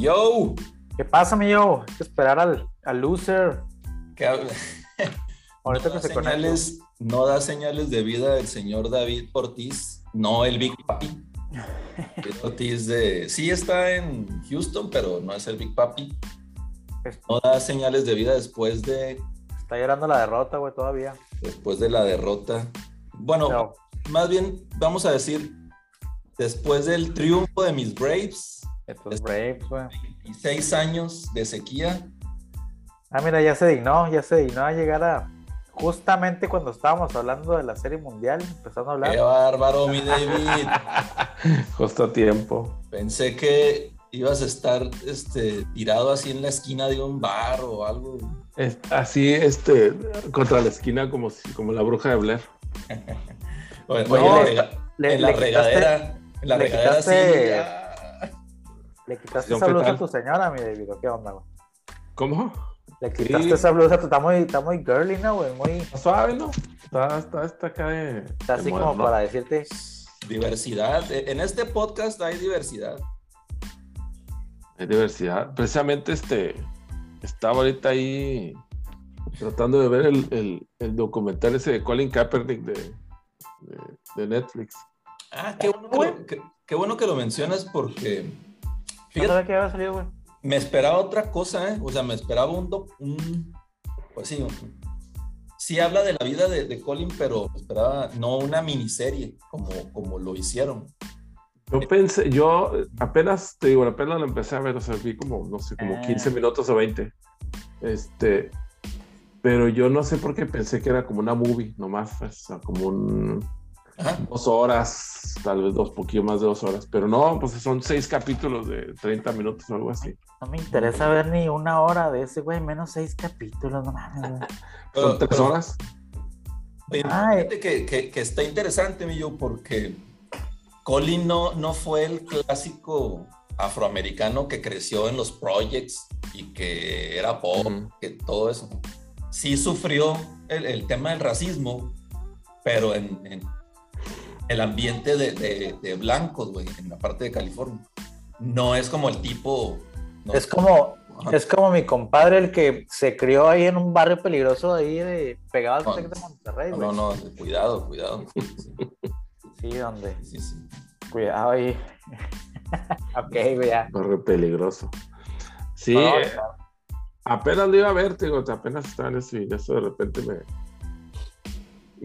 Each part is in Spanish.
Yo. ¿Qué pasa, mi yo? Hay que esperar al, al loser. Que hab- Ahorita no, que da se señales, no da señales de vida el señor David Ortiz, no el Big Papi. David Ortiz de. Sí está en Houston, pero no es el Big Papi. No da señales de vida después de, Está llorando la derrota, güey, todavía. después de la derrota. Bueno, No. más bien vamos a decir, después del triunfo de mis Braves, Estos Braves, güey. 26 años de sequía, Ah, mira, ya se dignó, ya se dignó a llegar a. Justamente cuando estábamos hablando de la Serie Mundial, empezando a ¡Qué hablar. bárbaro, mi David! Justo a tiempo. Pensé que ibas a estar este, tirado así en la esquina de un bar o algo. Es- así, este, contra la esquina, como, si- como la bruja de Blair. Oye, en la le- rega- le- en la le quitaste- regadera. En la regadera sí. quitaste- ya. Le quitaste esa ¿qué blusa a tu señora, mi David, ¿o ¿qué onda, güey? ¿Cómo? Le quitaste Sí. esa blusa, tú está muy, está muy girly, ¿no, güey? Muy. Está suave, ¿no? Está, está, está acá de. Está de así como para decirte. Diversidad. E- En este podcast hay diversidad. Hay diversidad. Precisamente este. Estaba ahorita ahí tratando de ver el, el- el documental ese de Colin Kaepernick de, de, de Netflix. Ah, qué bueno, que lo, qué- qué bueno que lo mencionas porque. No Fíjate, sabía que había salido, güey. me esperaba otra cosa, ¿eh? O sea, me esperaba un. un- pues sí, un- sí habla de la vida de, de Colin, pero esperaba no una miniserie como, como lo hicieron. Yo pensé, yo apenas, te digo, apenas lo empecé a ver, o sea, vi como, no sé, como Ah. 15 minutos o 20. Este, pero yo no sé por qué pensé que era como una movie, nomás, o sea, como un, Ajá. dos horas, tal vez dos, poquito más de dos horas, pero no, pues son seis capítulos de 30 minutos o algo así. No me interesa ver ni una hora de ese, güey. Menos seis capítulos, no mames, güey. Pero- Son tres pero- horas. Ay. fíjate que, que- que está interesante, Millo, porque Colin no, no fue el clásico afroamericano que creció en los projects y que era Ujú. que todo eso. Sí sufrió el, el tema del racismo, pero en, en el ambiente de, de- de blancos, güey, en la parte de California. No es como el tipo... no- Es como, Ajá. es como mi compadre, el que se crió ahí en un barrio peligroso ahí de pegado al No, de Monterrey, no, güey. no, no, cuidado, cuidado. Sí, Sí, donde. sí, sí. Cuidado ahí. ok, güey, ya. Barrio peligroso. Sí, No, eh, apenas lo iba a ver, te digo, apenas estaba en eso y de eso de repente me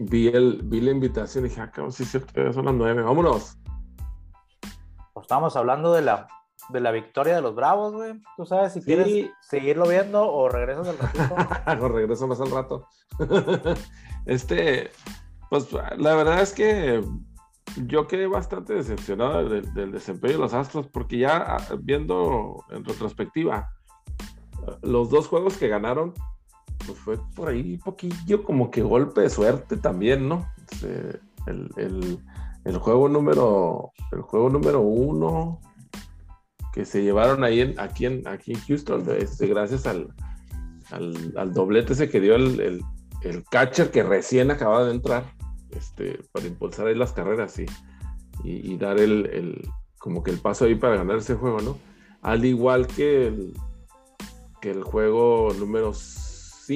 vi el, vi la invitación y dije, ah, cabrón, sí cierto, son las nueve, vámonos. Pues Estábamos hablando de la, de la victoria de los Bravos, güey. Tú sabes si Sí. quieres seguirlo viendo o regresas al ratito. Hago regreso más al rato. este, pues la verdad es que yo quedé bastante decepcionado del, del desempeño de los Astros porque ya ah, viendo en retrospectiva los dos juegos que ganaron, pues fue por ahí poquillo como que golpe de suerte también, ¿no? Este, el, el- juego número, el juego número uno que se llevaron ahí en, aquí, en, aquí en Houston, este, gracias al, al, doblete ese que dio el, el- catcher que recién acababa de entrar este, para impulsar ahí las carreras y, y, dar el, el- como que el paso ahí para ganar ese juego, ¿no? Al igual que que el juego número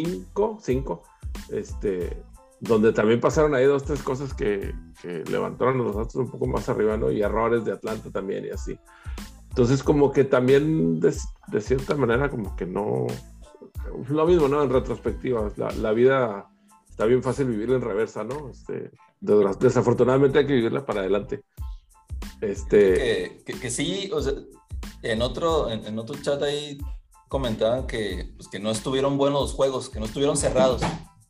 5, 5, este, donde también pasaron ahí dos, tres cosas que, que levantaron a los Astros un poco más arriba, ¿no? Y errores de Atlanta también y así. Entonces, como que también de, de cierta manera, como que no. Lo mismo, ¿no? En retrospectiva, la, la vida está bien fácil vivirla en reversa, ¿no? Este, de- desafortunadamente hay que vivirla para adelante. Este. que, que- que sí, o sea, en otro, en, en otro chat ahí comentaban que, pues, que no estuvieron buenos los juegos, que no estuvieron cerrados.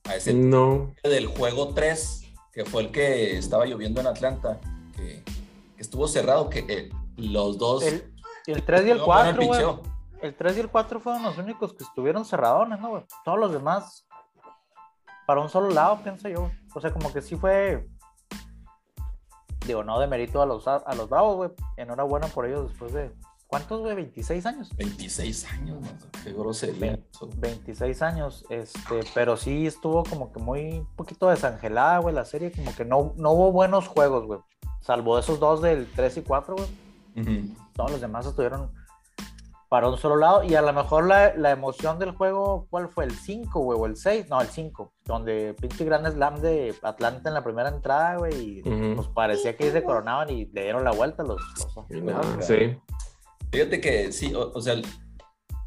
A ese No. del juego 3, que fue el que estaba lloviendo en Atlanta, que, que estuvo cerrado, que eh, los dos... El, el 3 y el No, bueno, 4, güey. picheo. El 3 y el 4 fueron los únicos que estuvieron cerradones, ¿no, güey? Todos los demás para un solo lado, pienso yo. O sea, como que sí fue. Digo, no de mérito a los, a los Bravos, güey. Enhorabuena por ellos después de. ¿Cuántos, güey? ¿26 años? 26 años, man, qué grosería. eso. 26 años, este, pero sí estuvo como que muy un poquito desangelada, güey, la serie, como que no, no hubo buenos juegos, güey. Salvo esos dos del 3 y 4, güey. Todos los demás estuvieron para un solo lado. Y a lo mejor la, la emoción del juego, ¿cuál fue? ¿El 5, güey? ¿O el 6? No, el 5. Donde pinche gran slam de Atlanta en la primera entrada, güey. Y pues parecía que se coronaban y le dieron la vuelta los. sí. Fíjate que sí, o, sea,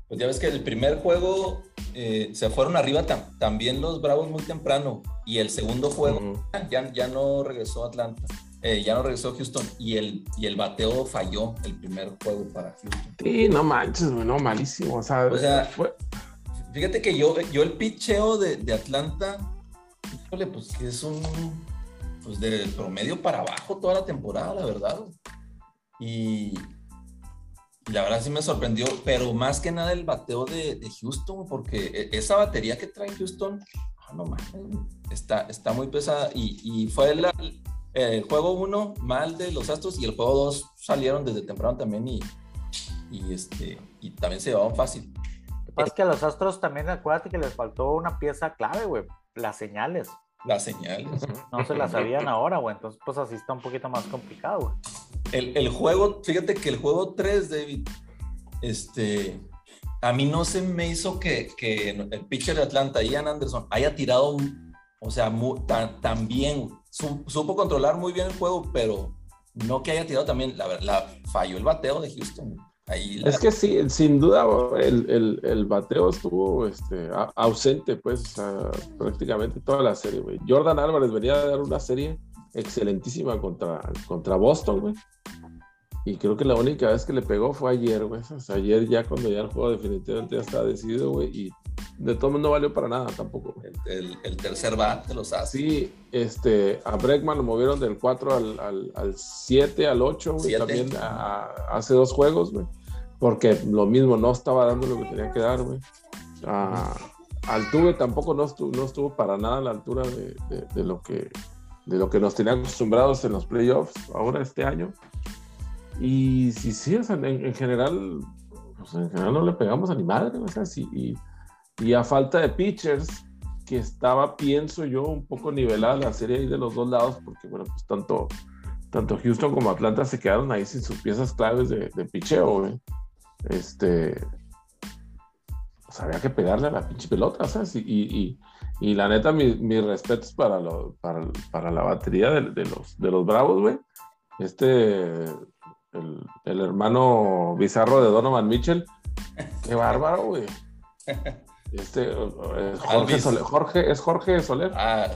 pues ya ves que el primer juego eh, se fueron arriba también los Bravos muy temprano. Y el segundo juego ya, ya no regresó Atlanta. Eh, ya no regresó Houston y el, y el bateo falló el primer juego para Houston. Sí, no manches, no, malísimo. O sea, fíjate que yo, yo el picheo de, de Atlanta, pues que es un, pues del promedio para abajo toda la temporada, la verdad. Y, la verdad sí me sorprendió, pero más que nada el bateo de, de Houston, porque e, esa batería que trae Houston, ah, no mames, está, está muy pesada y, y fue la, el juego 1 mal de los Astros y el juego 2 salieron desde temprano también y, y, este, y también se llevaban fácil. Lo que pasa es que a los Astros también acuérdate que les faltó una pieza clave, güey, las señales. Las señales. No se las sabían ahora, güey, entonces pues así está un poquito más complicado, güey. El, el juego, fíjate que el juego 3, David, este, a mí no se me hizo que, que el pitcher de Atlanta, Ian Anderson, haya tirado, o sea, tan, tan bien supo controlar muy bien el juego, pero no que haya tirado también, la, la falló el bateo de Houston. Ahí Es que sí, sin duda el, el, el bateo estuvo este, ausente, pues, prácticamente toda la serie, güey. Jordan Álvarez venía a dar una serie excelentísima contra, contra Boston, güey. Y creo que la única vez que le pegó fue ayer, güey. O sea, ayer ya cuando ya el juego definitivamente ya estaba decidido, güey. Y de todo no valió para nada tampoco. El, el, tercer bat los Astros. Sí, este, a Bregman lo movieron del 4 al, al, al 7, al 8, güey, también hace dos juegos, güey. Porque lo mismo, no estaba dando lo que tenía que dar, güey. Altuve tampoco no estuvo, no estuvo para nada a la altura de, de, lo que, de lo que nos tenían acostumbrados en los playoffs ahora este año. Y sí, sí, en, general, pues en general no le pegamos a ni madre, o sea, sí, y, y a falta de pitchers, que estaba, pienso yo, un poco nivelada la serie ahí de los dos lados, porque bueno, pues tanto, tanto Houston como Atlanta se quedaron ahí sin sus piezas claves de, de picheo, güey. Este, pues había que pegarle a la pinche pelota, ¿sabes? Y, y, y, la neta, mis mi respetos para, lo, para, para, la batería de, de, los, de los Bravos, güey. Este, el, el hermano bizarro de Donovan Mitchell, qué bárbaro, güey. Este, Jorge, Soler, Jorge, ¿es Jorge Soler? Ah,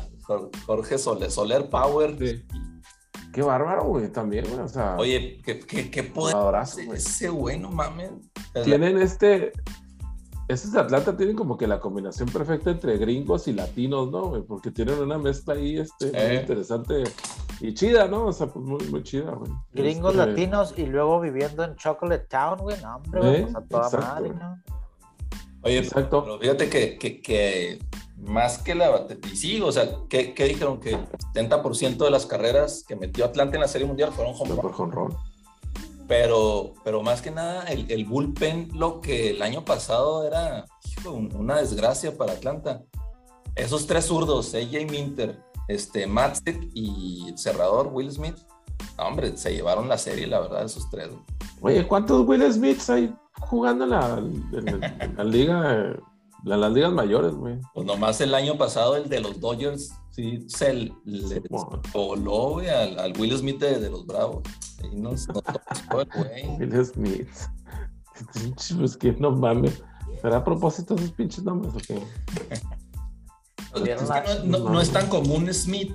Jorge Soler, Soler Power. Qué bárbaro, güey, también, güey. O sea, Oye, qué, qué, qué poder ese güey, no mames. Tienen este. Estos de Atlanta tienen como que la combinación perfecta entre gringos y latinos, ¿no? Güey? Porque tienen una mezcla ahí este, muy eh. interesante y chida, ¿no? O sea, pues muy, muy chida, güey. Gringos este, latinos y luego viviendo en Chocolate Town, güey. No, hombre, güey, pues a toda madre, ¿no? Oye, Exacto. pero fíjate que, que, que, más que la y sí, o sea, ¿qué, qué dijeron? Que el 70% de las carreras que metió Atlanta en la Serie Mundial fueron home run. Pero, pero más que nada, el, el, bullpen, lo que el año pasado era una desgracia para Atlanta. Esos tres zurdos, AJ Minter, este, y el cerrador Will Smith, hombre, se llevaron la serie, la verdad, esos tres. Oye, ¿cuántos Will Smiths hay jugando en la, la liga, las ligas mayores, güey. Pues nomás el año pasado el de los Dodgers, sí, se le voló, güey, al, Will Smith de, los Bravos. Y no, no güey. Will Smith. Pues que no mames. ¿Será a propósito esos pinches nombres o qué? Pues es que no, no, es tan común Smith.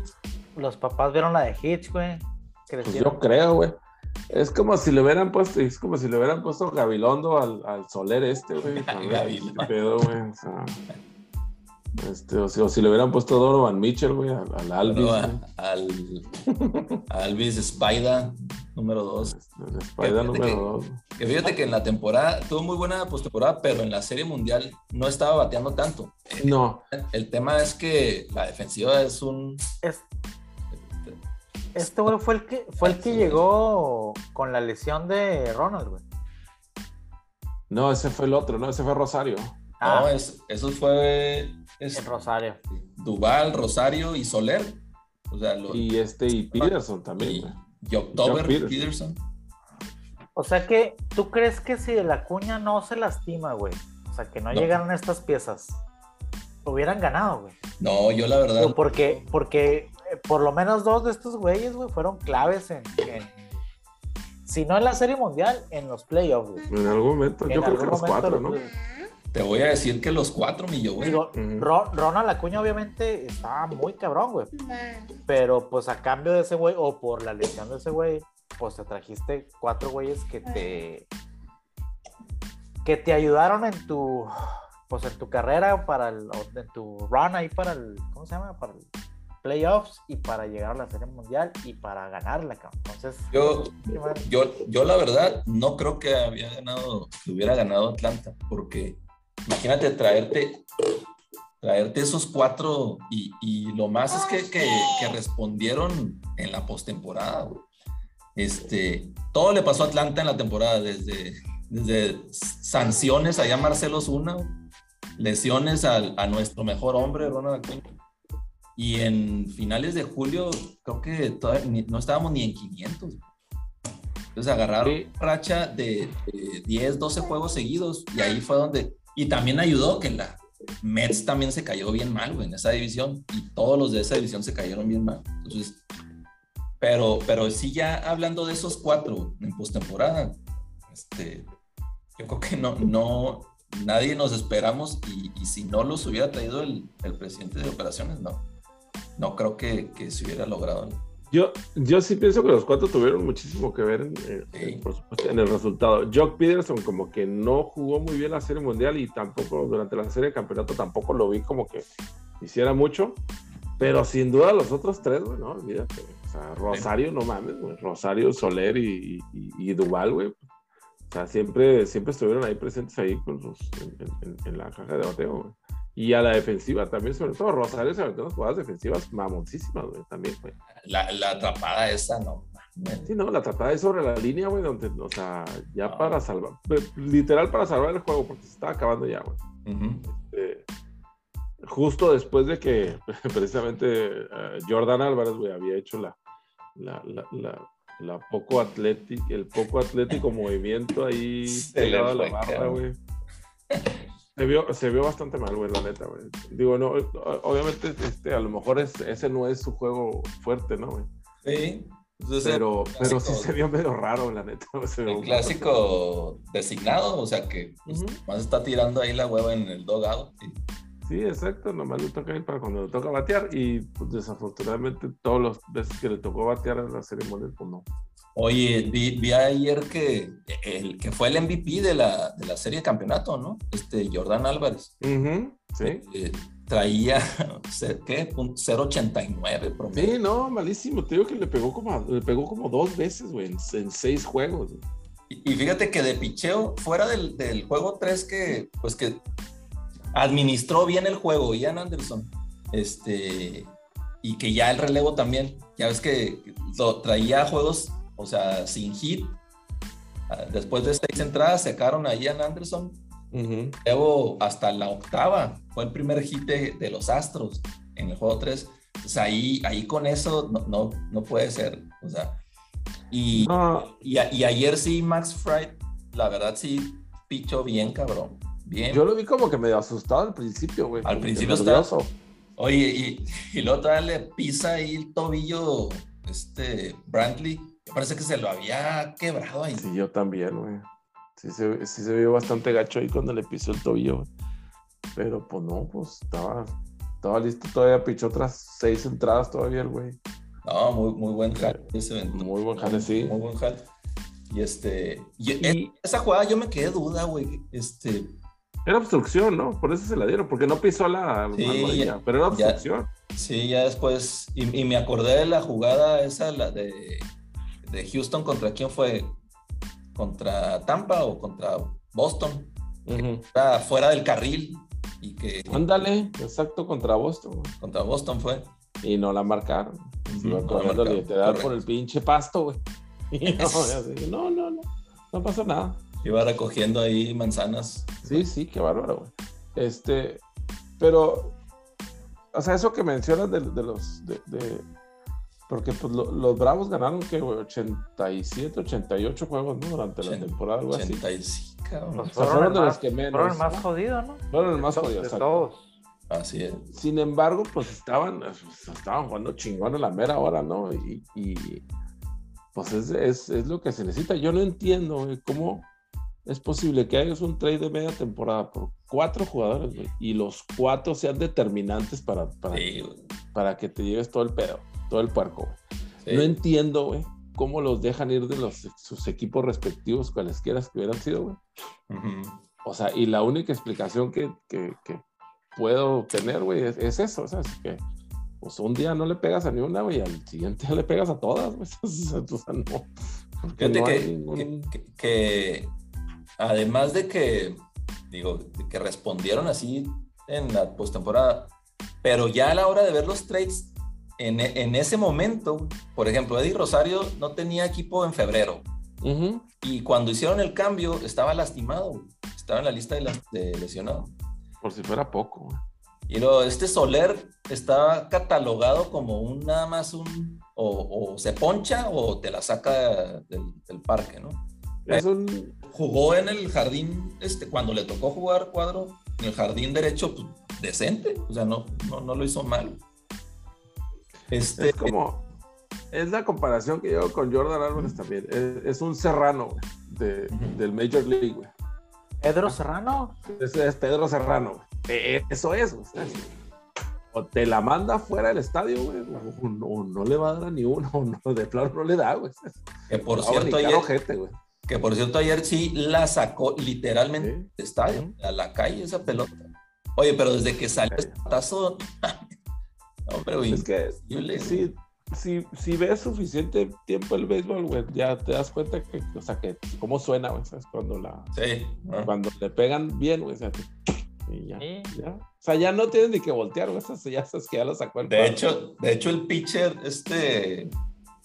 Los papás vieron la de Hitch, güey. Pues yo creo, güey. Es como si le hubieran puesto, es como si le hubieran puesto Gabilondo al, al Soler este, güey. pedo, güey. O sea, este, o, si, o si le hubieran puesto Donovan Mitchell, güey, al, al Alvis. al, Alvis Spider, número 2. Spider número 2. Que, fíjate que en la temporada, tuvo muy buena postemporada, pero en la Serie Mundial no estaba bateando tanto. No. El, el tema es que la defensiva es un... Es este güey fue el que fue el que llegó con la lesión de Ronald, güey. No, ese fue el otro, no, ese fue Rosario. Ah. No, eso fue es, Rosario. Duval, Rosario y Soler. O sea, y este y Peterson también. Y, October Peterson. O sea que, ¿tú crees que si la cuña no se lastima, güey? O sea, que no, llegaron estas piezas, hubieran ganado, güey. No, yo la verdad. Porque, porque por lo menos dos de estos güeyes, güey, fueron claves en, si no en la Serie Mundial, en los playoffs, güey. En algún momento, yo creo que los cuatro, ¿no? Te voy a decir que los cuatro, mi güey. Digo, Ronald Acuña obviamente estaba muy cabrón, güey. Pero pues a cambio de ese güey, o por la lesión de ese güey, pues te trajiste cuatro güeyes que te que te ayudaron en tu pues en tu carrera para el en tu run ahí para el ¿cómo se llama? para el playoffs y para llegar a la serie mundial y para ganarla entonces yo yo yo la verdad no creo que había ganado que hubiera ganado Atlanta porque imagínate traerte traerte esos cuatro y, y lo más es que, que, que respondieron en la postemporada este, todo le pasó a Atlanta en la temporada, desde, desde sanciones allá Marcelo Zuna, lesiones a nuestro mejor hombre, Ronald Acuña. Y en finales de julio, creo que todavía no estábamos ni en 500. Entonces agarraron racha de, 10, 12 juegos seguidos y ahí fue donde... Y también ayudó que la Mets también se cayó bien mal, en esa división. Y todos los de esa división se cayeron bien mal. Entonces, pero, pero sí, ya hablando de esos cuatro en postemporada, este, yo creo que no, no, nadie nos esperamos y, si no los hubiera traído el, el, presidente de operaciones, no, no creo que, que se hubiera logrado. Yo, yo sí pienso que los cuatro tuvieron muchísimo que ver en, por supuesto, en el resultado. Jock Peterson como que no jugó muy bien la Serie Mundial y tampoco durante la Serie de Campeonato tampoco lo vi como que hiciera mucho. Pero sin duda los otros tres, güey, no, olvídate. O sea, Rosario, no mames, güey. Rosario, Soler y, y, Duval, güey. O sea, siempre, siempre estuvieron ahí presentes ahí con los, en, la caja de bateo, güey. Y a la defensiva también, sobre todo Rosario se metió unas jugadas defensivas mamoncísimas, güey, también, güey. La, la, atrapada esa, no. Sí, no, la atrapada es sobre la línea, güey, donde, o sea, ya para salvar, literal para salvar el juego, porque se estaba acabando ya, güey. este, justo después de que precisamente eh, Jordan Álvarez, güey, había hecho la, la, poco atlético, el poco atlético movimiento ahí pegado a la barra, güey. Se vio, se vio bastante mal, güey, la neta, güey. Digo, no, obviamente, este, a lo mejor es, ese no es su juego fuerte, ¿no, güey? Sí. pero, pero sí se vio medio raro, la neta. el clásico designado, o sea que pues, más está tirando ahí la hueva en el dogado. Sí, exacto, nomás le toca ir para cuando le toca batear y pues, desafortunadamente todas las veces que le tocó batear en la ceremonia, pues no. Oye, vi, ayer que el que fue el MVP de la, de la serie de campeonato, ¿no? Este Jordan Álvarez. sí. Eh, traía, ¿qué? 0.89 Sí, no, malísimo. Te digo que le pegó como, le pegó como dos veces, güey, en, seis juegos. Y, fíjate que de picheo, fuera del, del juego 3 que, pues que administró bien el juego, Ian Anderson. Este, y que ya el relevo también, ya ves que lo, traía juegos, o sea, sin hit. Ah, después de seis entradas, sacaron a Ian Anderson. Luego, hasta la octava, fue el primer hit de, los Astros en el juego 3. Entonces ahí, ahí con eso no, no, puede ser. O sea, y, y, y, ayer sí, Max Fried, la verdad sí, pichó bien, cabrón. Yo lo vi como que medio asustado al principio, güey. Al principio estaba. Oye, y, y luego todavía le pisa ahí el tobillo, este, Brantley. Parece que se lo había quebrado ahí. Sí, yo también, güey. Sí se, sí se vio bastante gacho ahí cuando le pisó el tobillo, güey. Pero pues no, pues estaba, estaba listo todavía, pichó otras seis entradas todavía el güey. No, muy, muy buen jale ese. Muy buen jale, sí. Muy buen jale. Y este, y, esa jugada yo me quedé duda, güey. Este, era obstrucción, ¿no? Por eso se la dieron, porque no pisó la sí, pero era obstrucción. sí, ya después, y, me acordé de la jugada esa, la de, de Houston, ¿contra quién fue? ¿Contra Tampa o contra Boston? fuera del carril y que... Ándale, exacto, contra Boston. Contra Boston fue. Y no la marcaron. Uh te da por el pinche pasto, güey. no, no, no, no pasó nada. Iba recogiendo ahí manzanas. Sí, sí, qué bárbaro, güey. Este, pero, o sea, eso que mencionas de, los, de, Porque pues, los Bravos ganaron que 87, 88 juegos ¿no? durante la temporada, algo 85, o sea, fueron, de los que menos. Fueron el más jodido, ¿no? Fueron el más jodido. De todos. Así es. Sin embargo, pues estaban, estaban jugando chingón en la mera hora, ¿no? Y, y pues es, es, es, lo que se necesita. Yo no entiendo cómo es posible que hagas un trade de media temporada por cuatro jugadores y los cuatro sean determinantes para, para, para, que te lleves todo el pedo, todo el puerco. No entiendo, güey, cómo los dejan ir de los, sus equipos respectivos, cualesquiera que hubieran sido, güey. O sea, y la única explicación que, que, que puedo tener, güey, es, eso, o sea, es que pues un día no le pegas a ni una, güey, al siguiente le pegas a todas, güey. O sea, no. Fíjate que, que, además de que, digo, que respondieron así en la postemporada, pero ya a la hora de ver los trades, en, en, ese momento, por ejemplo, Eddie Rosario no tenía equipo en febrero. Y cuando hicieron el cambio, estaba lastimado, estaba en la lista de, de lesionados. Por si fuera poco. Y luego, este Soler está catalogado como un nada más un. O, se poncha o te la saca del, parque, ¿no? Es un... Jugó en el jardín, este, cuando le tocó jugar cuadro, en el jardín derecho, pues, decente. O sea, no, no, lo hizo mal. Este, es como. Es la comparación que yo con Jordan Álvarez también. Es, un serrano del Major League, güey. ¿Pedro Serrano? Ese es Pedro Serrano. E, eso es, O te la manda fuera del estadio, güey, o, no le va a dar ni uno, o de plano no le da, güey. Que por cierto, ayer, que por cierto, ayer sí la sacó literalmente del estadio, a la calle esa pelota. Oye, pero desde que salió ese patazo, hombre, güey. Es que sí, si, si ves suficiente tiempo el béisbol, güey, ya te das cuenta que, o sea, que cómo suena, güey, ¿sabes? Cuando la... Sí. Cuando le pegan bien, güey, o sea, y ya, ya. O sea, ya no tienes ni que voltear, güey, ya sabes que ya lo sacó el De hecho, de hecho, el pitcher, este...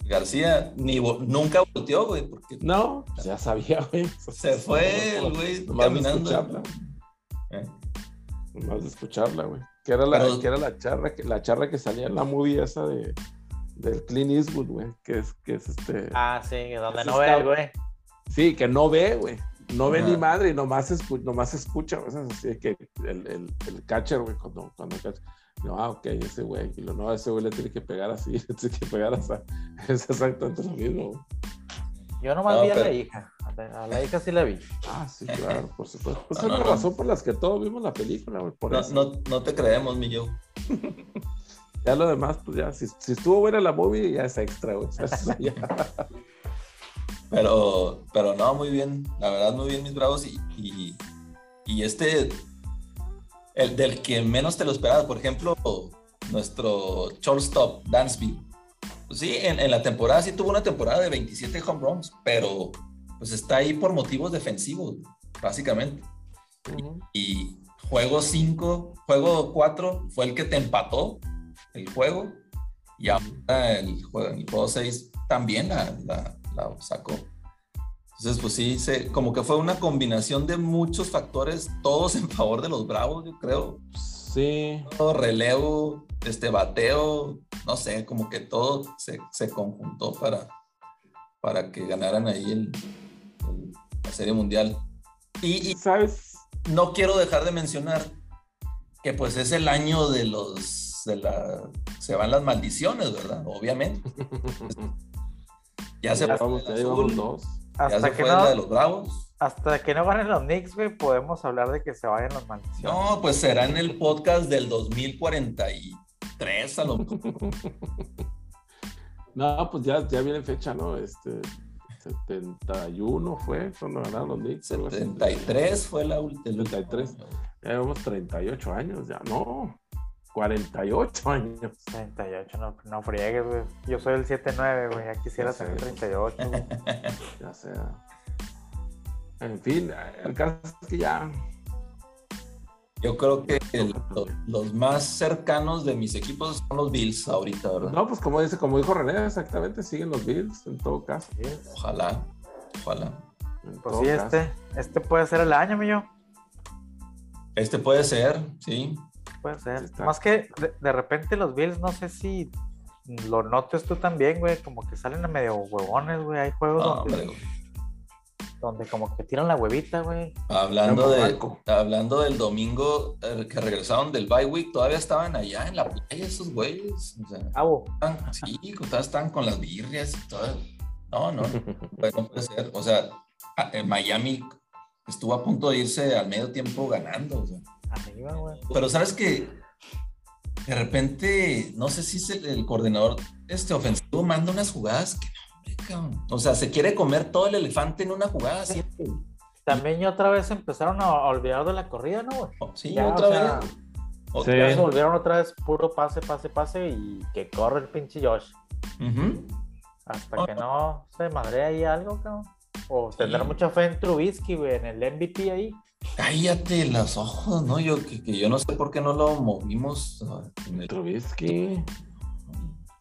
García ni nunca volteó, güey. Porque... No, ya sabía, güey. Se fue el güey caminando. De escucharla. ¿Eh? Nomás de escucharla, güey. Que era la, que era la charla, que, la charla que salía en la movie esa de del Clint Eastwood, güey, que es, que es este... Ah, sí, donde no ve, güey. Sí, que no ve, güey. No ve ni madre y nomás, escu nomás escucha, güey. Así que el, el, el catcher, güey, cuando, cuando el catcher, no, ah, ok, ese güey, y lo no, ese güey le tiene que pegar así, le tiene que pegar así. Es exactamente lo mismo. Yo nomás vi a la hija. A la hija sí la vi. Ah, sí, claro, por supuesto. Pues es la razón por las que todos vimos la película, güey. no, no, no, te creemos, mi yo. Ya lo demás, pues ya, si, estuvo buena la movie, ya es extra, güey. pero, pero no, muy bien. La verdad, muy bien, mis bravos. Y, y, este, el del que menos te lo esperabas, por ejemplo, nuestro shortstop, Dansby. Pues sí, en, la temporada sí tuvo una temporada de 27 home runs, pero pues está ahí por motivos defensivos, básicamente. Y juego 5, juego 4 fue el que te empató el juego y ahora el juego, el juego 6 también la, la, sacó. Entonces, pues sí, se, como que fue una combinación de muchos factores, todos en favor de los Bravos, yo creo. Sí. Todo relevo, este bateo, no sé, como que todo se, se conjuntó para, para que ganaran ahí el, la Serie Mundial. Y, y, ¿sabes? No quiero dejar de mencionar que pues es el año de los se, la, se van las maldiciones, ¿verdad? Obviamente. ya se ya fue dos. Hasta que no, de los Bravos. Hasta que no ganen los Knicks, güey, podemos hablar de que se vayan las maldiciones. No, pues será en el podcast del 2043 a lo No, pues ya, ya viene fecha, ¿no? Este 71 fue cuando ganaron los Knicks. 73 fue la última. 73. Ya llevamos 38 años, ya no. 48 años. 38, no, no friegues, güey. Yo soy el 7-9, güey. Ya quisiera tener 38, ya sea. En fin, el caso es que ya. Yo creo que los más cercanos de mis equipos son los Bills ahorita, ¿verdad? No, pues como dice, como dijo René, exactamente, siguen los Bills en todo caso. Ojalá, ojalá. pues sí, este, este puede ser el año, mío. Este puede ser, sí. Puede ser. Más que de, repente los Bills, no sé si lo notes tú también, güey, como que salen a medio huevones, güey. Hay juegos donde, donde como que tiran la huevita, güey. Hablando, de, hablando del domingo eh, que regresaron del bye week, todavía estaban allá en la playa esos güeyes. O sea, estaban, sí, todavía estaban con las birrias y todo. No, no, no puede ser. O sea, Miami estuvo a punto de irse al medio tiempo ganando. O sea. Güey. Pero sabes que de repente, no sé si es el, coordinador este ofensivo manda unas jugadas que o sea, se quiere comer todo el elefante en una jugada siempre. También otra vez empezaron a olvidar de la corrida, ¿no? Oh, sí, otra vez. se volvieron otra vez puro pase, pase, pase y que corre el pinche Josh. Hasta que no se madre ahí algo, cabrón. O tendrá mucha fe en Trubisky, güey, en el MVP ahí. Cállate los ojos, ¿no? Yo que, yo no sé por qué no lo movimos. En el... Trubisky.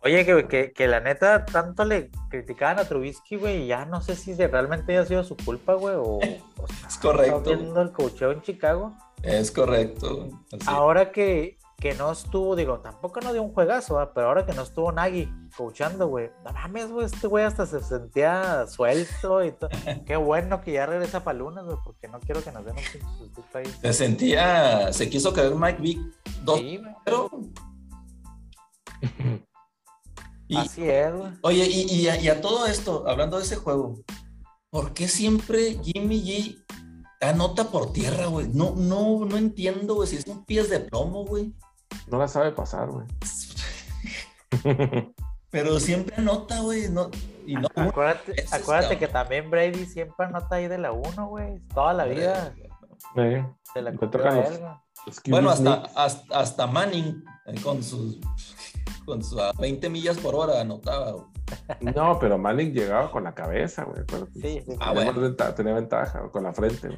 Oye, que, que, la neta, tanto le criticaban a Trubisky, güey, y ya no sé si realmente haya sido su culpa, güey, o, Es correcto. viendo el cocheo en Chicago. Es correcto. Ahora que, que no estuvo, digo, tampoco no dio un juegazo, pero ahora que no estuvo Nagy coachando, güey, no mames, güey, este güey hasta se sentía suelto y todo. Qué bueno que ya regresa para Lunas, güey, porque no quiero que nos den un pinche ahí. Se sentía, se quiso caer Mike Vick dos, sí, pero Así es, Oye, y, a, todo esto, hablando de ese juego, ¿por qué siempre Jimmy G anota por tierra, güey? No, no, no entiendo, güey, si es un pies de plomo, güey. No la sabe pasar, güey. Pero siempre anota, güey. No, y no, acuérdate, acuérdate que también Brady siempre anota ahí de la 1, güey. Toda la vida. Sí. Se la Bueno, hasta, hasta, hasta Manning eh, con sus con su a 20 millas por hora anotaba. No, pero Manning llegaba con la cabeza, güey. Sí, sí, ah, bueno. tenía ventaja, con la frente.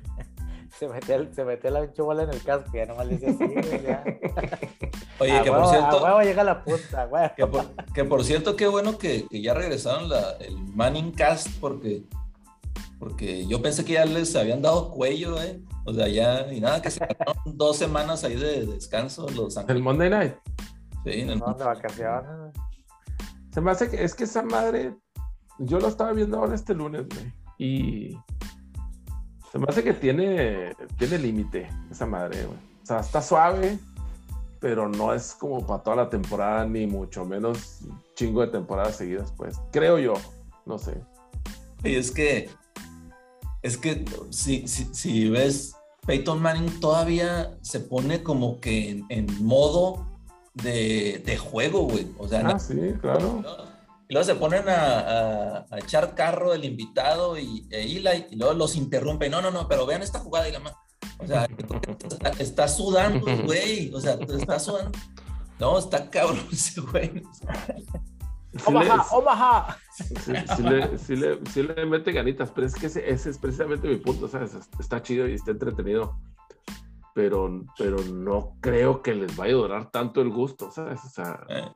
Se metía, se metía la pinche bola en el casco ya nomás le decía así, ya. Oye, que por cierto. A huevo llega la punta, güey. Que por, que por cierto, qué bueno que, que ya regresaron la, el Manning Cast porque, porque yo pensé que ya les habían dado cuello, ¿eh? O sea, ya, y nada, que se quedaron dos semanas ahí de descanso los El Monday Night. Sí, no, de vacaciones. Se me hace que es que esa madre, yo lo estaba viendo ahora este lunes, güey, y se me hace que tiene, tiene límite esa madre, güey. O sea, está suave, pero no es como para toda la temporada, ni mucho menos chingo de temporadas seguidas, pues. Creo yo, no sé. Y es que, es que si, si, ves, Peyton Manning todavía se pone como que en, en modo de, juego, güey. O sea, ah, sí, claro. Y luego se ponen a, echar carro del invitado y e Eli, y luego los interrumpe. No, no, no, pero vean esta jugada y la más. O sea, está, sudando, güey. O sea, está sudando. No, está cabrón ese güey. Omaha, Omaha. Sí, le, mete ganitas, pero es que ese, ese, es precisamente mi punto, ¿sabes? Está chido y está entretenido pero, pero no creo que les vaya a durar tanto el gusto, ¿sabes? O sea, eh.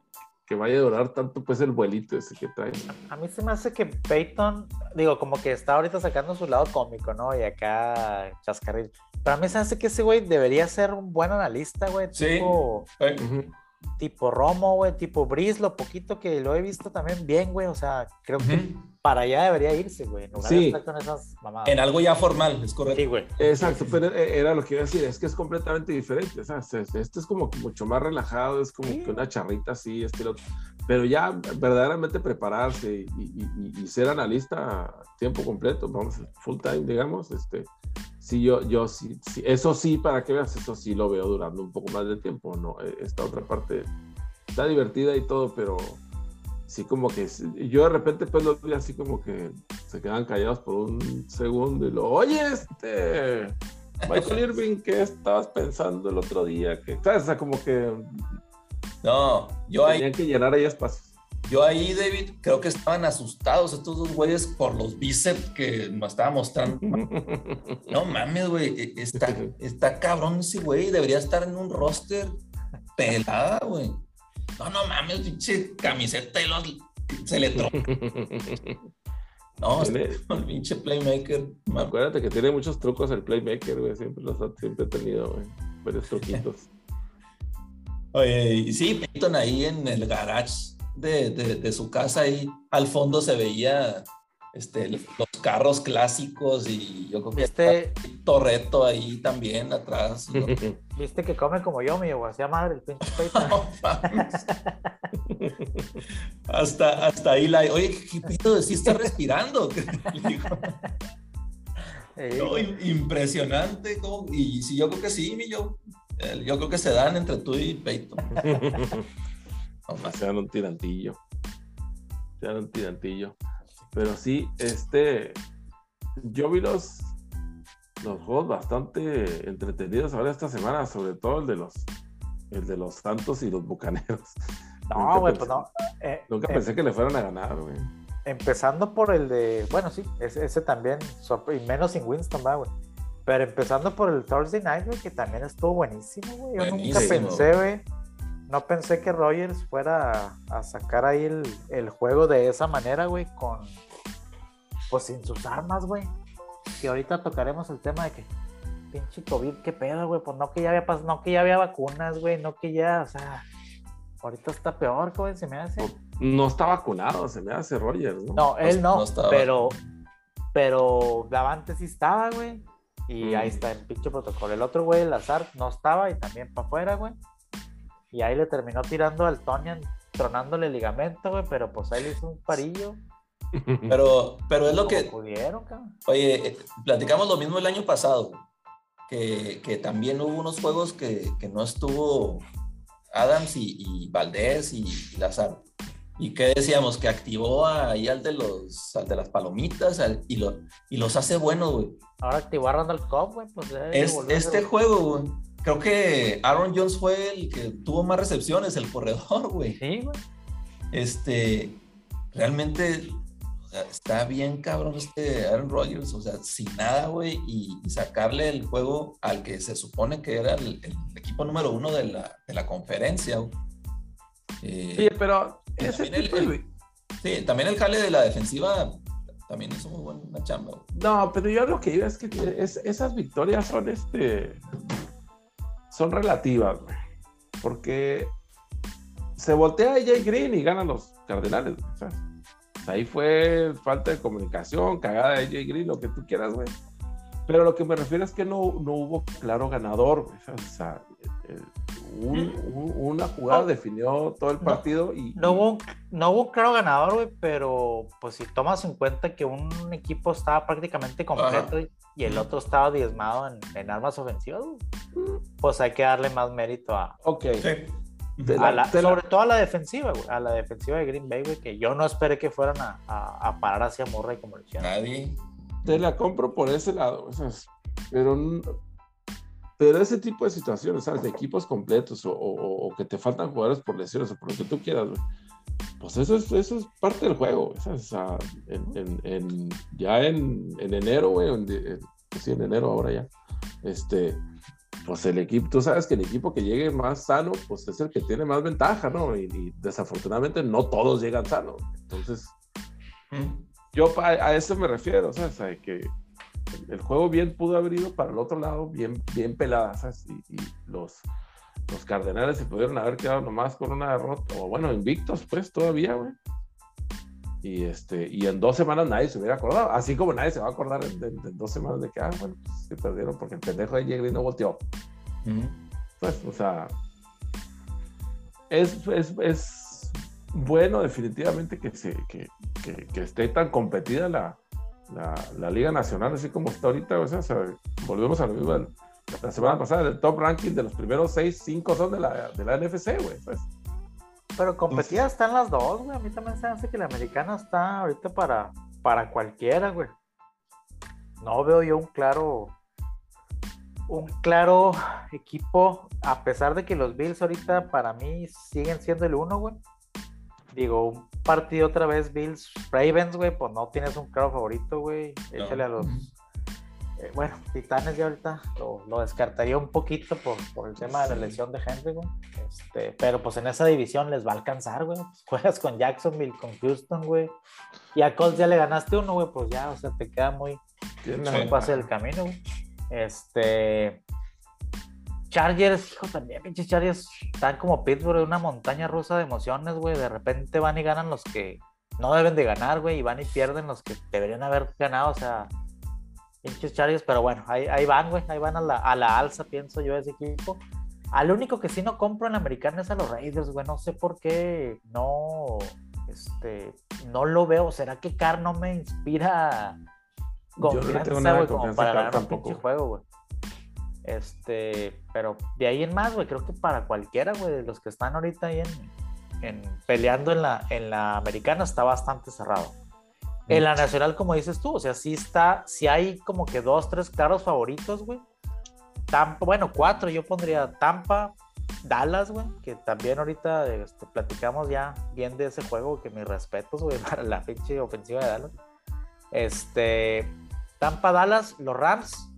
Que vaya a durar tanto pues el vuelito ese que trae. A mí se me hace que Peyton, digo, como que está ahorita sacando su lado cómico, ¿no? Y acá chascarrillo. Pero a mí se me hace que ese güey debería ser un buen analista, güey. Tipo, sí. Tipo Romo, güey, tipo Brice, lo poquito que lo he visto también bien, güey. O sea, creo que para allá debería irse, güey. En sí. con esas mamadas. En algo ya formal, es correcto. Sí, güey. Exacto, pero e, era lo que iba a decir, es que es completamente diferente. O sea, este es como que mucho más relajado, es como que una charrita así, estilo. Pero ya verdaderamente prepararse y, ser analista a tiempo completo, vamos, full time, digamos, este. Sí, yo, yo sí, sí, eso sí, para que veas, eso sí lo veo durando un poco más de tiempo, ¿no? E, esta otra parte está divertida y todo, pero sí como que yo de repente pues los vi así como que se quedan callados por un segundo y lo, oye, este, Michael Irving, ¿qué estabas pensando el otro día? Que, ¿sabes? O sea, como que... No, yo ahí... Tenían que llenar ahí espacios. Yo ahí, David, creo que estaban asustados estos dos güeyes por los bíceps que nos estaba mostrando. no mames, güey, e, está, está cabrón ese güey, debería estar en un roster pelada, güey. No, no mames, pinche camiseta y los, se le trompa. No, el pinche playmaker. Acuérdate que tiene muchos trucos el playmaker, güey. Siempre los ha siempre tenido, güey. Varios truquitos. Oye, y sí, Peyton ahí en el garage, de, de, su casa ahí al fondo se veía este, los carros clásicos y yo creo que este Torreto ahí también atrás. Viste que come como yo, mi hacía madre el pinche hasta, hasta ahí la. Oye, ¿qué pedo? ¿Sí está respirando? impresionante. Y sí, yo creo que sí, mi yo. Yo creo que se dan entre tú y Peito. Se dan un tirantillo. Se dan un tirantillo. Pero sí, este. Yo vi los, los juegos bastante entretenidos ahora esta semana, sobre todo el de los, el de los Santos y los Bucaneros. No, güey, pues no. Eh, nunca pensé que le fueran a ganar, güey. Empezando por el de, bueno, sí, ese, también, y menos sin Winston, güey. Pero empezando por el Thursday Night, güey, que también estuvo buenísimo, güey. Yo nunca pensé, güey. No pensé que Rogers fuera a, sacar ahí el, el, juego de esa manera, güey, con. Pues sin sus armas, güey. Y ahorita tocaremos el tema de que. Pinche COVID, qué pedo, güey. Pues no que ya había no que ya había vacunas, güey. No que ya, o sea. Ahorita está peor, güey, se me hace. No, está vacunado, se me hace Rogers, ¿no? No, él no, pero. Pero Davante sí estaba, güey. Y ahí está el pinche protocolo. El otro güey, el azar, no estaba y también para afuera, güey. Y ahí le terminó tirando al Tonian, tronándole el ligamento, güey, pero pues ahí le hizo un parillo. Pero, pero es lo que. Pudieron, Oye, eh, platicamos lo mismo el año pasado, que, que también hubo unos juegos que, que no estuvo Adams y, y Valdés y, Lazar. ¿Y qué decíamos? Que activó ahí al de los al de las palomitas y, lo, y los hace buenos, güey. Ahora activó a Randall Cobb, güey. Pues es, este juego, güey. Creo que Aaron Jones fue el que tuvo más recepciones, el corredor, güey. Sí, güey. Este, realmente está bien cabrón este Aaron Rodgers, o sea, sin nada, güey, y, sacarle el juego al que se supone que era el, equipo número uno de la, de la conferencia. Eh, sí, pero también el, sí, también el jale de la defensiva también es muy buena chamba. No, pero yo lo que digo es que esas victorias son este son relativas, güey. Porque se voltea a AJ Green y ganan los Cardenales, ahí fue falta de comunicación, cagada de AJ Green, lo que tú quieras, güey. Pero lo que me refiero es que no, no hubo claro ganador, güey. O sea, una jugada definió todo el partido y... No hubo, no hubo claro ganador, güey, pero pues si tomas en cuenta que un equipo estaba prácticamente completo y el otro estaba diezmado en, armas ofensivas, pues hay que darle más mérito a... Ok. sobre todo a la defensiva, güey, a la defensiva de Green Bay, güey, que yo no esperé que fueran a, a, parar hacia Murray como le Nadie. Te la compro por ese lado, pero pero ese tipo de situaciones, ¿sabes? De equipos completos o, que te faltan jugadores por lesiones o por lo que tú quieras, Pues eso es, eso es parte del juego, O sea, en, ya en, enero, güey, pues sí, en enero ahora ya, este, pues el equipo, tú sabes que el equipo que llegue más sano, pues es el que tiene más ventaja, ¿no? Y, desafortunadamente no todos llegan sanos. Entonces, yo a, a, eso me refiero, ¿sabes? A que el juego bien pudo haber ido para el otro lado, bien, bien peladas, y, los, los Cardenales se pudieron haber quedado nomás con una derrota, o bueno, invictos, pues todavía, güey. Y, este, y en dos semanas nadie se hubiera acordado, así como nadie se va a acordar en, dos semanas de que, ah, bueno, pues, se perdieron porque el pendejo de Jegri no volteó. Pues, o sea, es, es, es, bueno definitivamente que, se, que, que, que esté tan competida la, la, Liga Nacional, así como está ahorita, o sea, volvemos a lo mismo la semana pasada, el top ranking de los primeros 6, 5 son de la, de la NFC, güey. Pues. Pero competidas están las dos, güey. A mí también se hace que la americana está ahorita para, para cualquiera, güey. No veo yo un claro un claro equipo, a pesar de que los Bills ahorita para mí siguen siendo el uno, güey. Digo, un partido otra vez Bills Ravens, güey, pues no tienes un claro favorito, güey. Échale a los. Eh, bueno, Titanes ya ahorita lo, descartaría un poquito por, por el tema de la lesión de Henry, güey. Este, pero pues en esa división les va a alcanzar, güey. Pues, juegas con Jacksonville, con Houston, güey. Y a Colts ya le ganaste uno, güey, pues ya, o sea, te queda muy. No pase el camino, güey. Este. Chargers, hijo, también pinches Chargers están como Pittsburgh, una montaña rusa de emociones, güey. De repente van y ganan los que no deben de ganar, güey, y van y pierden los que deberían haber ganado, o sea, pinches Chargers, pero bueno, ahí, ahí van, güey, ahí van a la, a la alza, pienso yo, ese equipo. Al único que sí no compro en la americana es a los Raiders, güey, no sé por qué no, este, no lo veo, ¿será que Carr no me inspira confianza, güey, como para ganar un pinche juego, güey? Este, pero de ahí en más, güey, creo que para cualquiera, güey, de los que están ahorita ahí en, peleando en la, en la americana está bastante cerrado. En la nacional, como dices tú, o sea, sí está, sí hay como que dos, tres claros favoritos, güey. Tampa, bueno, cuatro, yo pondría Tampa, Dallas, güey, que también ahorita este, platicamos ya bien de ese juego, que mis respetos, güey, para la pinche ofensiva de Dallas. Este, Tampa, Dallas, los Rams,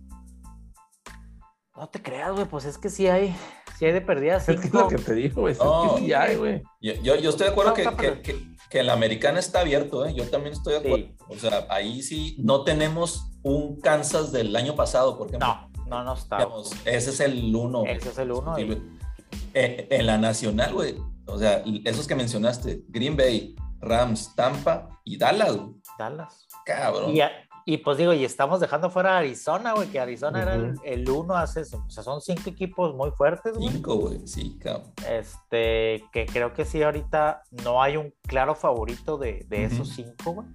no te creas, güey, pues es que sí hay, sí hay de perdidas. Es lo que te digo, güey. es que sí hay, güey. Yo, yo, estoy de acuerdo que, que, que, la americana está abierto, ¿eh? Yo también estoy de acuerdo. O sea, ahí sí no tenemos un Kansas del año pasado, por ejemplo. No, no, no está. ese es el uno. Ese es el uno. Eh, en la nacional, güey. O sea, esos que mencionaste, Green Bay, Rams, Tampa y Dallas. Dallas. Cabrón. Y, y pues digo, y estamos dejando fuera a Arizona, güey, que Arizona era el, uno hace, o sea, son cinco equipos muy fuertes, güey. Cinco, güey, sí, cabrón. Este, que creo que sí, ahorita no hay un claro favorito de, esos cinco, güey.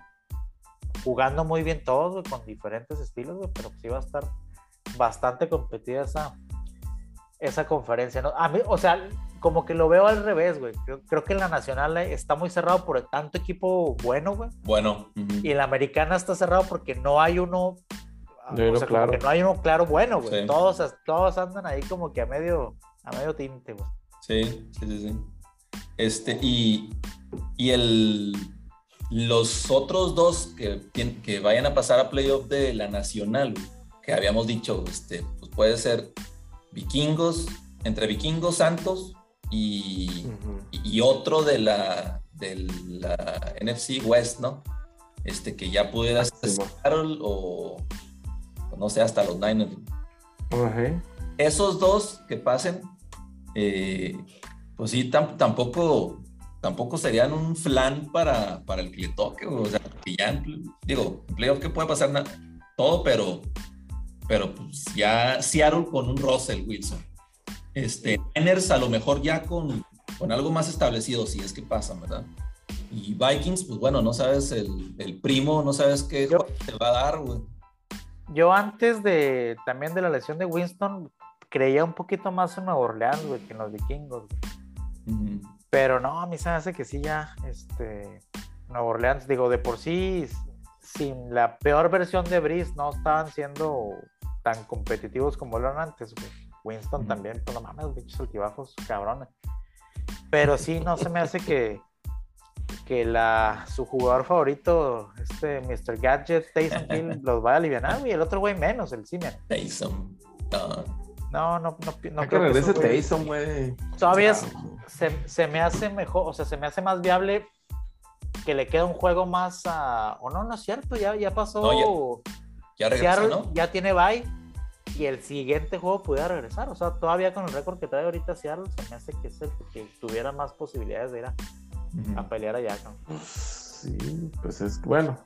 Jugando muy bien todos, güey, con diferentes estilos, güey, pero sí va a estar bastante competida esa, esa conferencia, ¿no? A mí, o sea, como que lo veo al revés, güey. Creo, que en la nacional está muy cerrado por tanto equipo bueno, güey. Bueno. Y en la americana está cerrado porque no hay uno. o sea, claro. no hay uno claro bueno, güey. Todos, todos andan ahí como que a medio, a medio tinte, güey. Sí, sí, sí, sí. Este, y, y el, los otros dos que, que vayan a pasar a playoff de la nacional, que habíamos dicho, este, pues puede ser vikingos, entre vikingos, santos y, otro de la, de la NFC West, ¿no? Este, que ya pudiera ser o, no sé, hasta los Niners. Esos dos que pasen, eh, pues sí, tampoco, tampoco serían un flan para, para el que le toque, o sea, que ya, digo, en playoff que puede pasar todo, pero, pero pues ya Seattle con un Russell Wilson este, Niners a lo mejor ya con, con algo más establecido, si es que pasa, ¿verdad? Y Vikings, pues bueno, no sabes el, el primo, no sabes qué te va a dar, güey. Yo antes de también de la lesión de Winston, creía un poquito más en Nueva Orleans, güey, que en los vikingos. Pero no, a mí se me hace que sí ya, este, Nueva Orleans, digo, de por sí, sin la peor versión de Breeze, no estaban siendo tan competitivos como lo eran antes, güey. Winston también, pues no mames, bichos altibajos, cabrones. Pero sí, no se me hace que, que la, su jugador favorito, este Mr. Gadget, Taysom Hill, los vaya a aliviar, y el otro güey menos, el Simeon. Taysom. No, no, no, no, creo que ese Taysom, güey. Todavía se, se, me hace mejor, o sea, se me hace más viable que le quede un juego más a... O no, no es cierto, ya, ya pasó... ya, regresó, ¿no? ya tiene bye y el siguiente juego pudiera regresar. O sea, todavía con el récord que trae ahorita Seattle, se me hace que es el que tuviera más posibilidades de ir a, pelear allá. Sí, pues es bueno.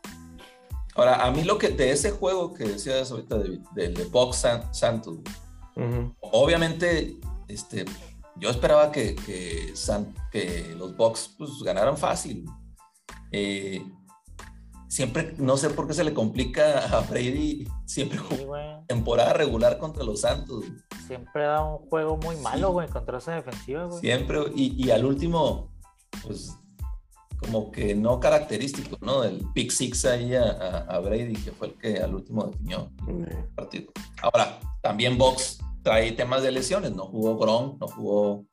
Ahora, a mí lo que de ese juego que decías ahorita del de, Box Santos, obviamente, este, yo esperaba que, que, que los Bucks pues, ganaran fácil. Eh, siempre, no sé por qué se le complica a Brady siempre temporada regular contra los Santos. Siempre da un juego muy malo, güey, contra esa defensiva, güey. Siempre, y, al último, pues, como que no característico, ¿no? Del pick six ahí a, Brady, que fue el que al último definió el partido. Ahora, también Box trae temas de lesiones, no jugó Gronk, no jugó...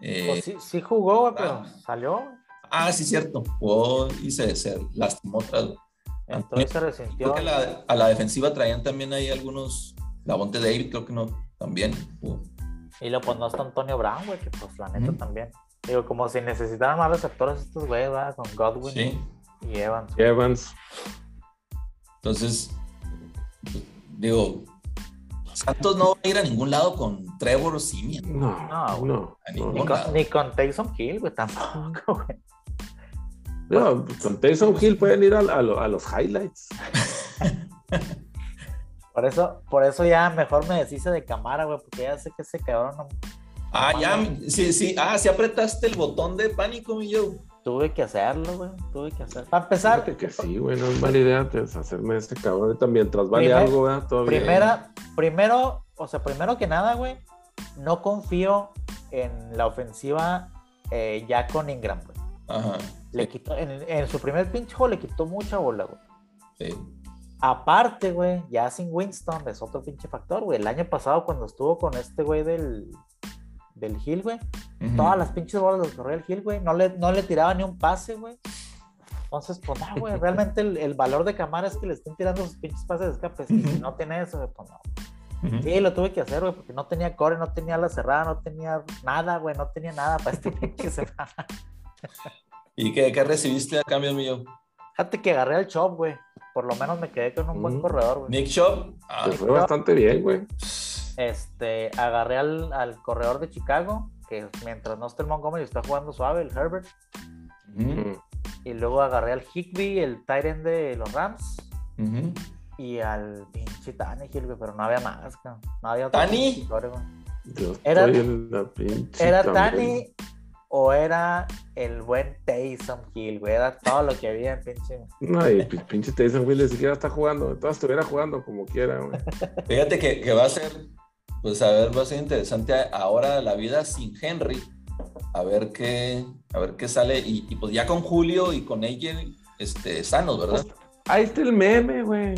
Eh, pues sí, sí jugó, güey, pero salió Ah, sí, cierto. Jugó y se, lastimó otra Entonces se resintió. Creo que a la defensiva traían también ahí algunos. La Bonte David, creo que no, también. Y lo pues no está Antonio Brown, güey, que pues la neta también. Digo, como si necesitaran más receptores estos güeyes, ¿verdad? Con Godwin y Evans. Evans. Entonces, digo, Santos no va a ir a ningún lado con Trevor Simeon. No, No, no. a no. ningún Ni lado. con, ni con Taysom Hill, güey, tampoco, güey. No, con Taysom Hill pueden ir a, a lo- a los highlights. Por eso, por eso ya mejor me deshice de cámara, güey, porque ya sé que ese cabrón no Ah, ya, sí, sí. Ah, sí apretaste el botón de pánico, mi Joe. tuve que hacerlo, güey. Tuve que hacerlo. Para empezar, Fíjate que sí, güey, no es mala idea deshacerme de este cabrón. Ahorita mientras vale Primer- algo, ¿verdad? Todo bien. primera, primero, o sea, primero que nada, güey, no confío en la ofensiva eh, ya con Ingram, güey. Ajá. Le quitó, en, en su primer pinche juego le quitó mucha bola, güey. Sí. Aparte, güey, ya sin Winston es otro pinche factor, güey. El año pasado cuando estuvo con este güey del, del Hill, güey, Ujú. todas las pinches bolas los corría el Hill, güey, no le, no le tiraba ni un pase, güey. Entonces, pues no, güey, realmente el, el valor de Camara es que le estén tirando sus pinches pases de escape. Y si no tiene eso, pues no. Ujú. Sí, lo tuve que hacer, güey, porque no tenía core, no tenía la cerrada, no tenía nada, güey, no tenía nada para este pinche semana. ¿Y qué, qué recibiste a cambio mío? Fíjate que agarré al Chop, güey. Por lo menos me quedé con un buen Mm. corredor, güey. Nick Shop. Ah, fue bastante bien, güey. Este, agarré al, al corredor de Chicago, que mientras no esté el Montgomery está jugando suave, el Herbert. Mm. Y luego agarré al Higby, el Tyrant de los Rams. Y al pinche Tannehill, güey, pero no había más. No había otro ¿Tani? Era- estoy en la pinche ¿Era también. Tani o era el buen Taysom Hill, güey? Era todo lo que había en pinche. No, y pi- pinche Tyson Hill ni siquiera está jugando. Todas estuviera jugando como quiera, güey. Fíjate que, que va a ser, pues a ver, va a ser interesante ahora la vida sin Henry. A ver qué, a ver qué sale. Y, y pues ya con Julio y con AJ este, sanos, ¿verdad? Ahí está el meme, güey.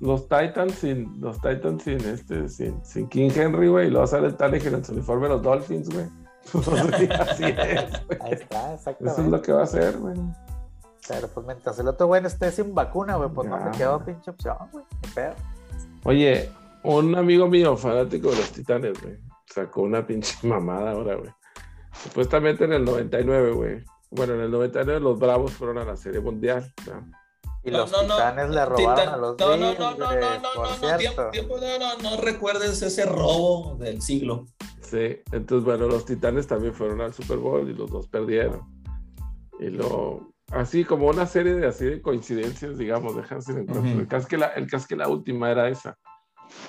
Los Titans sin, los Titans sin este, sin, sin King Henry, güey, y luego sale el Tannehill en su uniforme de los Dolphins, güey. Sí, así es, güey. Ahí está, exactamente. Eso es lo que va a hacer, güey. Pero pues mientras el otro güey esté sin vacuna, güey, pues no me quedó pinche opción, güey. Pedo. Oye, un amigo mío, fanático de los Titanes, güey, sacó una pinche mamada ahora, güey. Supuestamente en el 99, güey. Bueno, en el 99 los Bravos fueron a la Serie Mundial. ¿no? Y No, los no, no. titanes le robaron Titan- a los no, no, no, no, no, no, por no, no, cierto. tiempo, tiempo, no, no, no recuerdes ese robo del siglo. Sí, entonces, bueno, los Titanes también fueron al Super Bowl y los dos perdieron. Y lo, así como una serie de así de coincidencias, digamos, dejan sin encuentro. Ujú. El caso que la, el caso que la última era esa.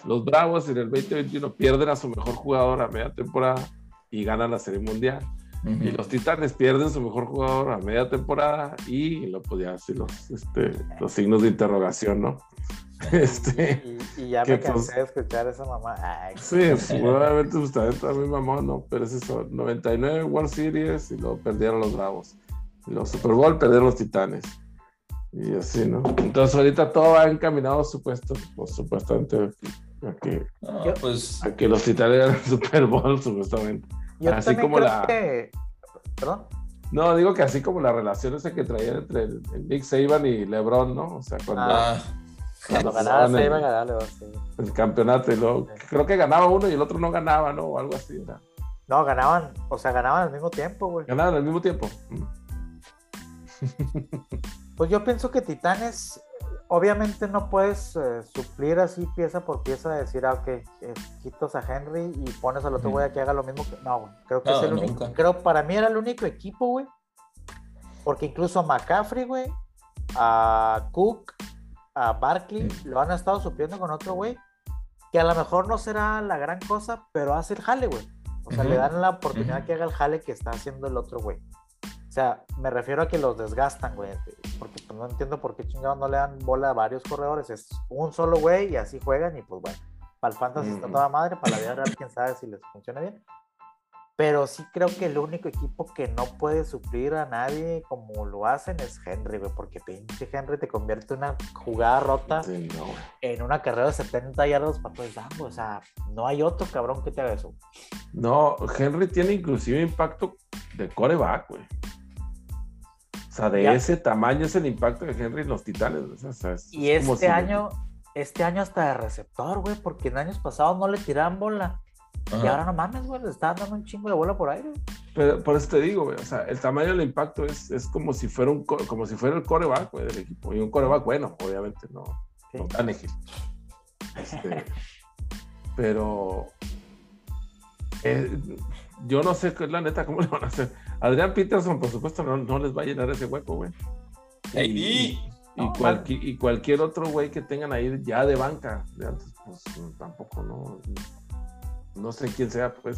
Los Bravos en el 2021 pierden a su mejor jugador a media temporada y ganan la Serie Mundial. Y los Titanes pierden su mejor jugador a media temporada y lo podía así los, este, los signos de interrogación, ¿no? Este, Y, y ya que, me pues, cansé de escuchar esa mamá. Ay, sí, probablemente pues, también también mamón, ¿no? Pero es eso, 99 World Series y luego perdieron los Bravos. Y los Super Bowl perdieron los Titanes. Y así, ¿no? Entonces ahorita todo va encaminado supuesto, pues, supuestamente a que, No, Yo- pues a que los Titanes ganen el Super Bowl, supuestamente. Yo así también como creo la- que... Perdón. No, digo que así como la relación esa que traían entre el, el Nick Saban y LeBron, ¿no? O sea, cuando ah, Cuando ganaba jugaban se el- iba a ganar, le va a decir. el campeonato y luego creo que ganaba uno y el otro no ganaba, ¿no? O algo así. Era. No, ganaban, o sea, ganaban al mismo tiempo, güey. Ganaban al mismo tiempo. Mm. Pues yo pienso que Titanes, obviamente no puedes eh, suplir así pieza por pieza, decir, ah, ok, eh, quitas a Henry y pones al otro güey a que haga lo mismo que. No, güey. Creo que No, es el único. Creo para mí era el único equipo, güey. Porque incluso a McCaffrey, güey, a Cook, a Barkley, lo han estado supliendo con otro güey. Que a lo mejor no será la gran cosa, pero hace el jale, güey. O sea, le dan la oportunidad que haga el jale que está haciendo el otro güey. O sea, me refiero a que los desgastan, güey. Porque pues, no entiendo por qué chingados no le dan bola a varios corredores. Es un solo güey y así juegan. Y pues bueno, para el fantasy está Ujú. toda madre, para la vida real, quién sabe si les funciona bien. Pero sí creo que el único equipo que no puede suplir a nadie como lo hacen es Henry, güey. Porque pinche Henry te convierte una jugada rota Sí, no, en una carrera de 70 yardas para campo. O sea, no hay otro cabrón que te haga eso. No, Henry tiene inclusive impacto de coreback, güey. O sea, de Ya. ese tamaño es el impacto de Henry en los Titanes. O sea, es- Y es este si- año, este año hasta de receptor, güey, porque en años pasados no le tiraban bola. Y ahora no mames, güey, le estaban dando un chingo de bola por aire. Pero por eso te digo, güey, o sea, el tamaño del impacto es, es como si fuera un co- como si fuera el coreback, güey, del equipo. Y un coreback bueno, obviamente, no, Sí. no Tannehill. Este, pero eh, yo no sé, la neta, cómo le van a hacer. Adrián Peterson, por supuesto, no, les va a llenar ese hueco, güey. y, y, cualquier otro güey que tengan ahí ya de banca, de antes, pues tampoco, no. No sé quién sea, pues.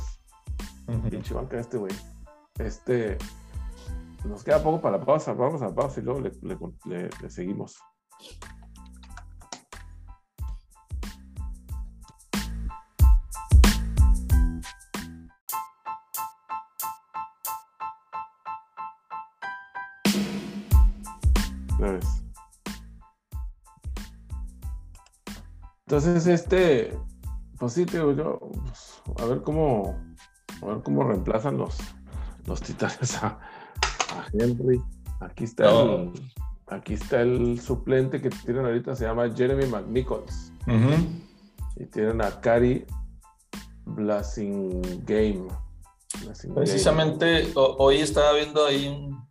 Pinche banca este güey. Este. Nos queda poco para la pausa. Vamos a la pausa y luego le seguimos. Entonces, este, pues sí, te digo yo, pues, a ver cómo, a ver cómo reemplazan los, los titanes a, Henry. Aquí está el, aquí está el suplente que tienen ahorita, se llama Jeremy McNichols. Y tienen a Cari Blasingame. Precisamente hoy estaba viendo ahí un,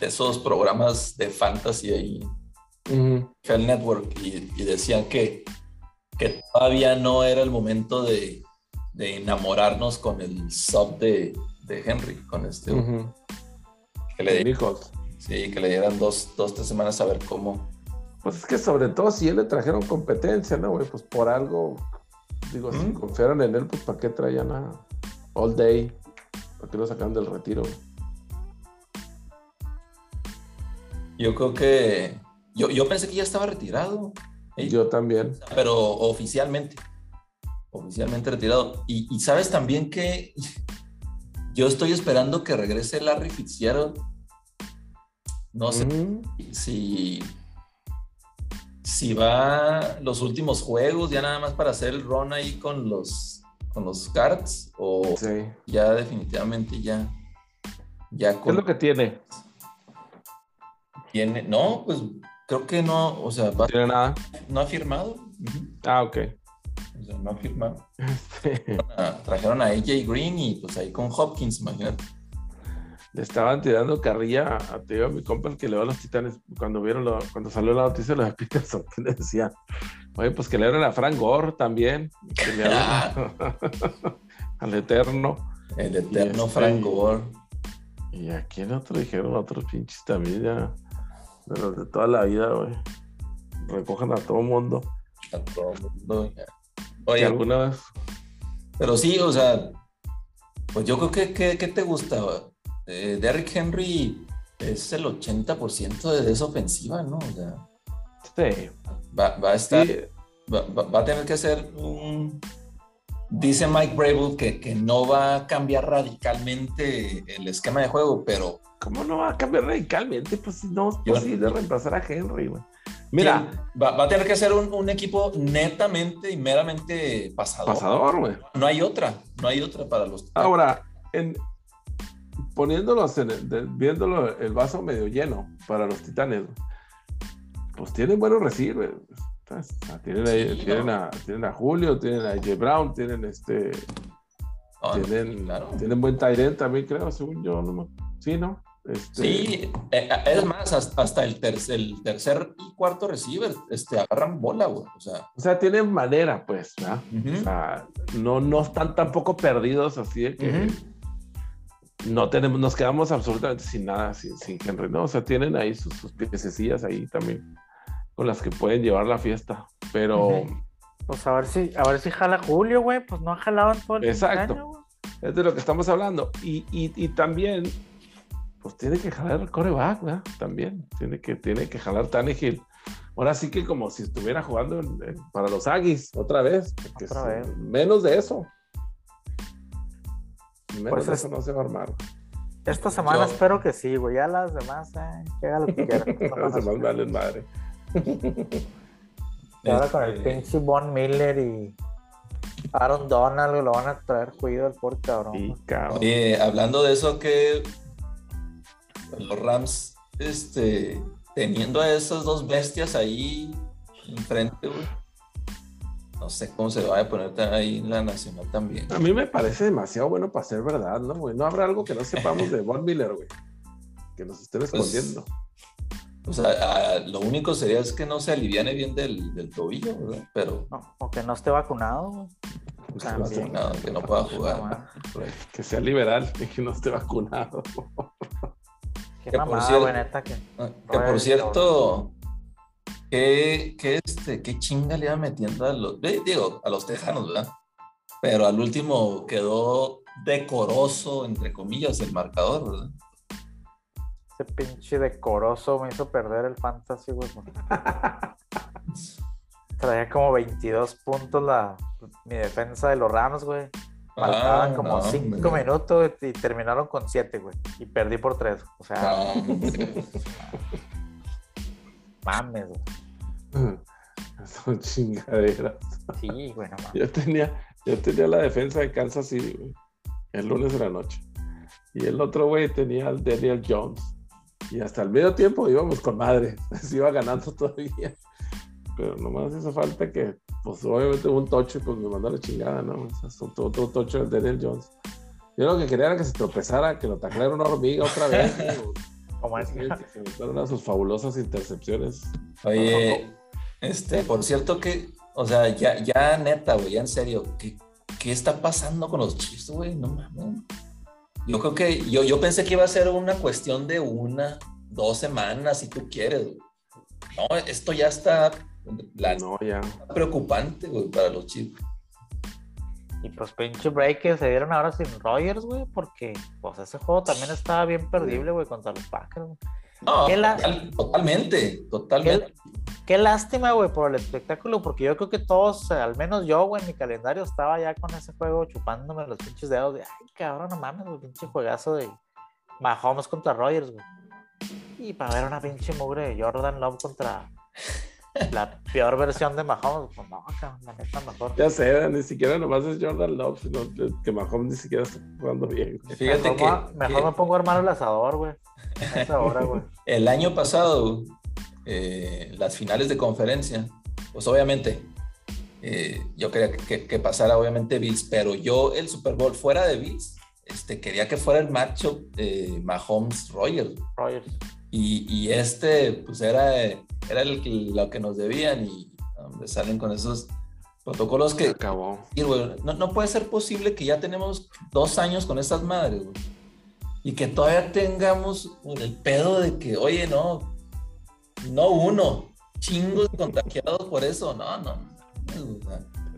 esos programas de fantasy ahí el Network y, decían que, que, todavía no era el momento de, enamorarnos con el sub de, Henry, con este. que le Sí, que le dieran dos, dos, tres semanas a ver cómo. Pues es que sobre todo si él le trajeron competencia, ¿no, güey? Pues por algo, digo, si confiaron en él, pues ¿para qué traían a All Day? ¿Para qué lo sacaron del retiro? Yo creo que yo, pensé que ya estaba retirado. Yo también. Pero oficialmente. Oficialmente retirado. Y, sabes también que yo estoy esperando que regrese Larry Fitzgerald. No sé si, si va los últimos juegos, ya nada más para hacer el run ahí con los, con los cards, o ya definitivamente ya. ya ¿Qué es lo que tiene? Tiene, no, pues creo que no, o sea, ¿No tiene nada. No ha firmado. Ah, ok. O sea, no ha firmado. Trajeron a AJ Green y pues ahí con Hopkins, imagínate. Le estaban tirando carrilla a, a mi compa que le va a los titanes cuando vieron lo, cuando salió la noticia de los que le decían, oye, pues que le dieron a Frank Gore también, que le al Eterno. El Eterno este, Frank Gore. Y a quién otro dijeron, otros pinches también ya de los de toda la vida, güey. Recogen a todo mundo. A todo mundo. Oye, alguna vez. Pero sí, o sea, pues yo creo que, ¿qué te gusta? Eh, Derrick Henry es el 80% de esa ofensiva, ¿no? O sea, sí. Va, va a estar, va, a tener que ser un... Dice Mike Brable que, que no va a cambiar radicalmente el esquema de juego, pero ¿Cómo no va a cambiar radicalmente? Pues no es posible reemplazar a Henry, güey. Mira, va, a tener que ser un, equipo netamente y meramente pasador. Pasador, güey. No hay otra, no hay otra para los. Ahora, en, poniéndolos en el, viéndolo el vaso medio lleno para los titanes, pues tienen buenos receivers. Tienen, tienen, a, tienen, a, Julio, tienen a J. Brown, tienen este. Tienen, tienen buen Tyrant también, creo, según yo. No, sí, ¿no? Este, sí, eh, eh, es más, hasta el tercer, el tercer y cuarto receiver este, agarran bola, güey. O sea, o sea tienen manera, pues, o sea, no, no están tampoco perdidos así de que no tenemos, nos quedamos absolutamente sin nada, sin, Henry, ¿no? O sea, tienen ahí sus, sus piececillas ahí también con las que pueden llevar la fiesta, pero... Pues a ver si, a ver si jala Julio, güey, pues no ha jalado en todo el Exacto. es de lo que estamos hablando. Y, y, y también pues tiene que jalar el coreback, ¿verdad? También, tiene que, tiene que jalar Tannehill. Ahora sí que como si estuviera jugando para los Aggies otra vez, porque menos de eso. Menos pues de eso no se va a armar. Esta semana espero que sí, güey. Ya las demás, eh, que haga lo que quieran. las demás valen madre. y ahora con el este pinche Von Miller y Aaron Donald lo van a traer cuidado el pobre cabrón. Sí, cabrón. hablando de eso, que los Rams, este, teniendo a esas dos bestias ahí enfrente, No sé cómo se va a poner ahí en la nacional también. A mí me parece demasiado bueno para ser verdad, ¿no, güey? No habrá algo que no sepamos de Von Miller, güey. Que nos estén pues, escondiendo. O sea, lo único sería es que no se aliviane bien del, del tobillo, ¿verdad? Pero. o que no esté vacunado, güey. No vacunado, que no pueda jugar. que sea liberal y que no esté vacunado. Qué que mamada, por cierto, que, ah, que por cierto, ¿qué, qué, este, qué chinga le iba metiendo a los, digo, a los tejanos, ¿verdad? Pero al último quedó decoroso, entre comillas, el marcador, ¿verdad? Ese pinche decoroso me hizo perder el fantasy, güey. Traía como 22 puntos la, mi defensa de los Rams, güey. Faltaban ah, como 5 minutos y terminaron con 7, güey. Y perdí por 3. O sea. mames, güey. Son chingaderas. Sí, güey, no Yo tenía, yo tenía la defensa de Kansas City, güey. El lunes de la noche. Y el otro güey tenía al Daniel Jones. Y hasta el medio tiempo íbamos con madre. Se iba ganando todavía. Pero nomás hizo falta que, pues obviamente un tocho, pues me mandó la chingada, ¿no? O sea, otro, tocho de Daniel Jones. Yo lo que quería era que se tropezara, que lo taclara una hormiga otra vez. Como es que se metieron a sus fabulosas intercepciones. Oye, este, por cierto que, o sea, ya, ya neta, güey, ya en serio, ¿qué, ¿qué está pasando con los Chiefs, güey? No mames. Yo creo que, yo, yo pensé que iba a ser una cuestión de una, dos semanas, si tú quieres, güey. No, esto ya está la no, ya. preocupante, güey, para los chicos. Y pues pinche break que se dieron ahora sin Rogers, güey, porque pues ese juego también estaba bien perdible, güey, contra los Packers. No, totalmente, totalmente. Qué, lástima, güey, por el espectáculo, porque yo creo que todos, al menos yo, güey, en mi calendario estaba ya con ese juego chupándome los pinches dedos de, ay, cabrón, no mames, güey, pinche juegazo de Mahomes contra Rogers, güey. Y para ver una pinche mugre de Jordan Love contra la peor versión de Mahomes, pues no, la neta mejor. Ya sé, ni siquiera nomás es Jordan Love, sino que Mahomes ni siquiera está jugando bien. Fíjate mejor, que, mejor me pongo a armar el asador, güey. esa hora, güey. El año pasado, eh, las finales de conferencia, pues obviamente, eh, yo quería que, pasara obviamente Bills, pero yo el Super Bowl fuera de Bills, este, quería que fuera el matchup eh, Mahomes-Rogers. Rogers. Y, y, este, pues era era el, lo que nos debían y salen con esos protocolos que... Acabó. Y, no, no, puede ser posible que ya tenemos dos años con estas madres, Y que todavía tengamos el pedo de que, oye, no, no uno, chingos contagiados por eso, no, no.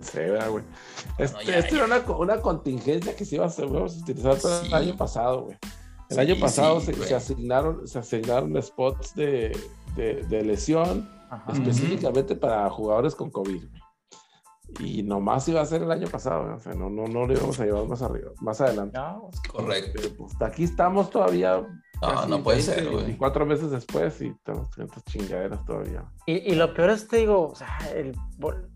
Sí, güey. Este, esto era una, una, contingencia que se iba a, hacer, a utilizar el año pasado, güey. El año pasado se, se, asignaron, se asignaron spots de, de, lesión específicamente para jugadores con COVID. Y nomás iba a ser el año pasado, o sea, no, no, no lo íbamos a llevar más arriba, más adelante. Correcto. Pues, aquí estamos todavía. No, no puede ser, güey. Cuatro meses después y tenemos tantas chingaderas todavía. Y, y, lo peor es, te digo, o sea, el,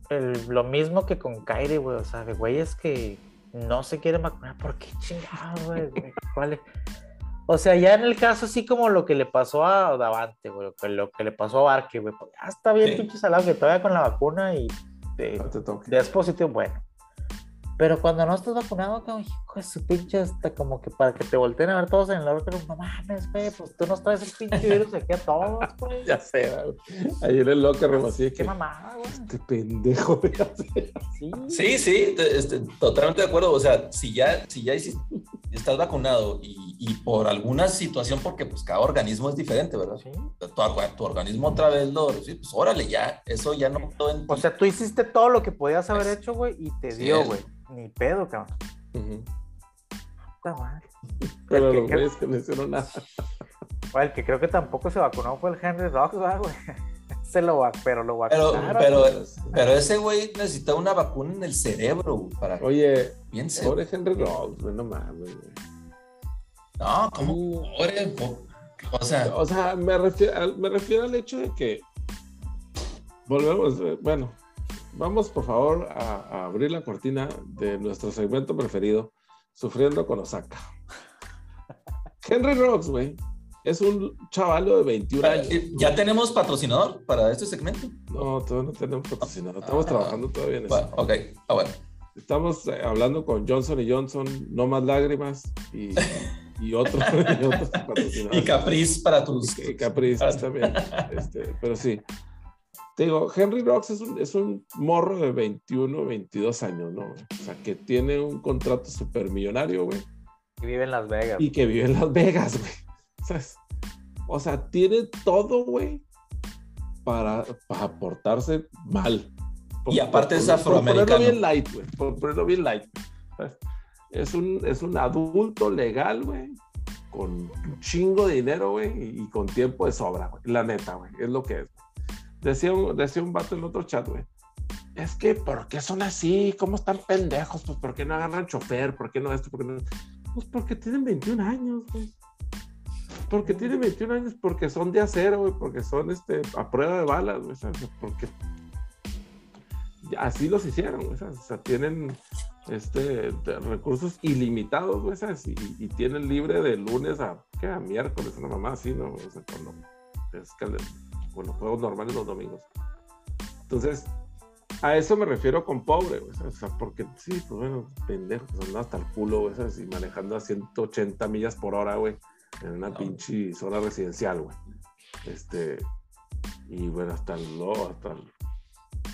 el, lo mismo que con Kairi, güey, o sea, de güey es que no se quiere vacunar, ¿por qué chingados, güey? ¿Cuál es? O sea, ya en el caso así como lo que le pasó a Davante, güey, lo que le pasó a Barque, güey, pues ya está bien, pinche salado, que todavía con la vacuna y de, de positivo, bueno. Pero cuando no estás vacunado, como hijo de su pinche, hasta como que para que te volteen a ver todos en el laboratorio, no mames, güey, pues tú nos traes el pinche virus aquí a todos, güey. ya sé, güey. Ayer el loco así Qué que. mamada, güey. Este pendejo, güey. Sí, sí, sí este, totalmente de acuerdo. O sea, si ya, si ya estás vacunado y, y, por alguna situación, porque pues cada organismo es diferente, ¿verdad? Sí. Tu, tu organismo otra vez lo, sí, pues órale, ya, eso ya no. O sea, tú hiciste todo lo que podías haber hecho, güey, y te dio, güey. Ni pedo, cabrón. Está mal. Pero los güeyes que no hicieron nada. el que creo que tampoco se vacunó fue el Henry Rocks, güey. Se lo pero lo vacunaron. Pero, pero, pero ese güey necesita una vacuna en el cerebro para Oye, bien pobre Henry Rocks, güey, no mames, güey. No, ¿cómo pobre? O sea, o sea me, refiero, me refiero al hecho de que volvemos, eh, bueno, vamos por favor a, abrir la cortina de nuestro segmento preferido, Sufriendo con Osaka. Henry Rocks, güey, es un chavalo de 21 años. ¿Ya tenemos patrocinador para este segmento? No, todavía no tenemos patrocinador. Estamos ah, trabajando todavía en eso. ok, ah, bueno. Estamos eh, hablando con Johnson y Johnson, no más lágrimas y y otros, y, y Capriz para tus. Y, Capriz también. Este, pero sí. Te digo, Henry Rocks es un, es un morro de 21, 22 años, ¿no? O sea, que tiene un contrato súper millonario, güey. Y vive en Las Vegas. Y que vive en Las Vegas, güey. O sea, tiene todo, güey, para, para portarse mal. y aparte es afroamericano. Por ponerlo bien light, güey. Por ponerlo bien light. Es un, es un adulto legal, güey. Con un chingo de dinero, güey. Y, con tiempo de sobra, güey. La neta, güey. Es lo que es. Decía decía un vato en otro chat, güey. Es que, ¿por qué son así? ¿Cómo están pendejos? Pues, ¿por qué no agarran chofer? ¿Por qué no esto? ¿Por qué no? Pues porque tienen 21 años, güey. Porque tienen 21 años, porque son de acero, güey, porque son este, a prueba de balas, güey, porque así los hicieron, güey, o sea, tienen este, recursos ilimitados, güey, y, tienen libre de lunes a, ¿qué? a miércoles, una mamá así, ¿no? O sea, cuando es con los juegos normales los domingos. Entonces, a eso me refiero con pobre, güey, o sea, porque sí, pues bueno, pendejos, pues, hasta el culo, güey, y manejando a 180 millas por hora, güey en una pinche zona residencial, güey. Este, y bueno, hasta el, no, hasta el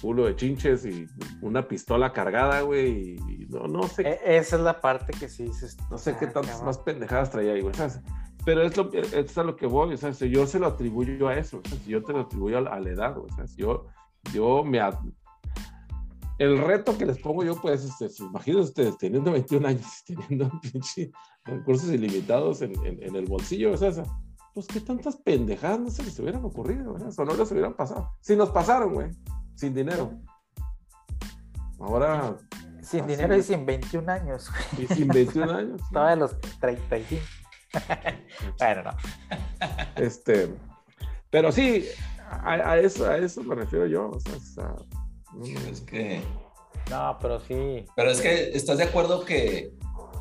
culo de chinches y una pistola cargada, güey, y no, no sé. E, esa es la parte que sí dices. No sé qué tantas más pendejadas traía ahí, güey, Pero es, lo, es a lo que voy, o sea, yo se lo atribuyo a eso, o sea, yo te lo atribuyo a, la edad, güey, o sea, yo, yo me, el reto que les pongo yo, pues, este, imagínense ustedes teniendo 21 años y teniendo pinche recursos ilimitados en, en, el bolsillo, o sea, pues qué tantas pendejadas no se les hubieran ocurrido, o no les hubieran pasado. Si nos pasaron, güey, sin dinero. Ahora. Sin dinero y sin 21 años. Y sin 21 años. Todavía los 35. bueno, no. Este. Pero sí, a, eso, a eso me refiero yo. O sea, es que. No, pero sí. Pero es que, ¿estás de acuerdo que,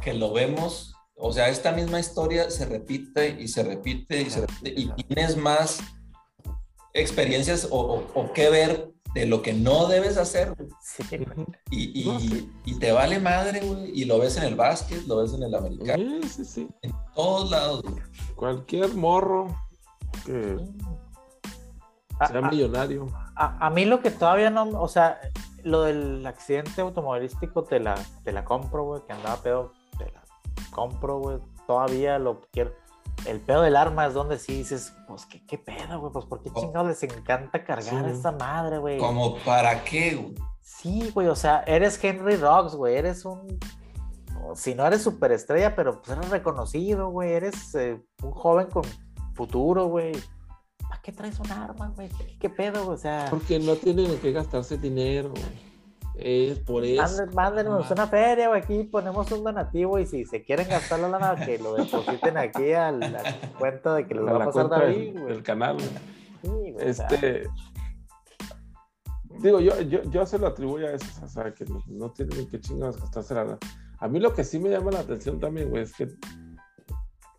que lo vemos? O sea, esta misma historia se repite y se repite y se repite y tienes más experiencias o, o, que ver de lo que no debes hacer. Sí. Y, y, y, te vale madre, güey. Y lo ves en el básquet, lo ves en el americano. Sí, sí, sí. En todos lados. Cualquier morro que sea millonario. A, mí lo que todavía no, o sea, lo del accidente automovilístico te la, te la compro, güey, que andaba pedo, te la compro, güey, todavía lo quiero. El pedo del arma es donde sí dices, pues, ¿qué, qué pedo, güey? Pues, ¿por qué oh. chingados les encanta cargar a esa madre, güey? ¿Como para qué, güey? Sí, güey, o sea, eres Henry Rocks, güey, eres un... Si no eres superestrella, pero pues eres reconocido, güey, eres eh, un joven con futuro, güey ¿para qué traes un arma, güey? ¿Qué, pedo, o sea? Porque no tienen que gastarse dinero, Es por eso. Mándenos una feria, güey. Aquí ponemos un donativo y si se quieren gastar la lana, que lo depositen aquí a la cuenta de que les va a pasar David, güey. El canal, güey. este. Digo, yo, yo, yo se lo atribuyo a eso, o sea, que no, tienen que chingados gastarse la lana. A mí lo que sí me llama la atención también, güey, es que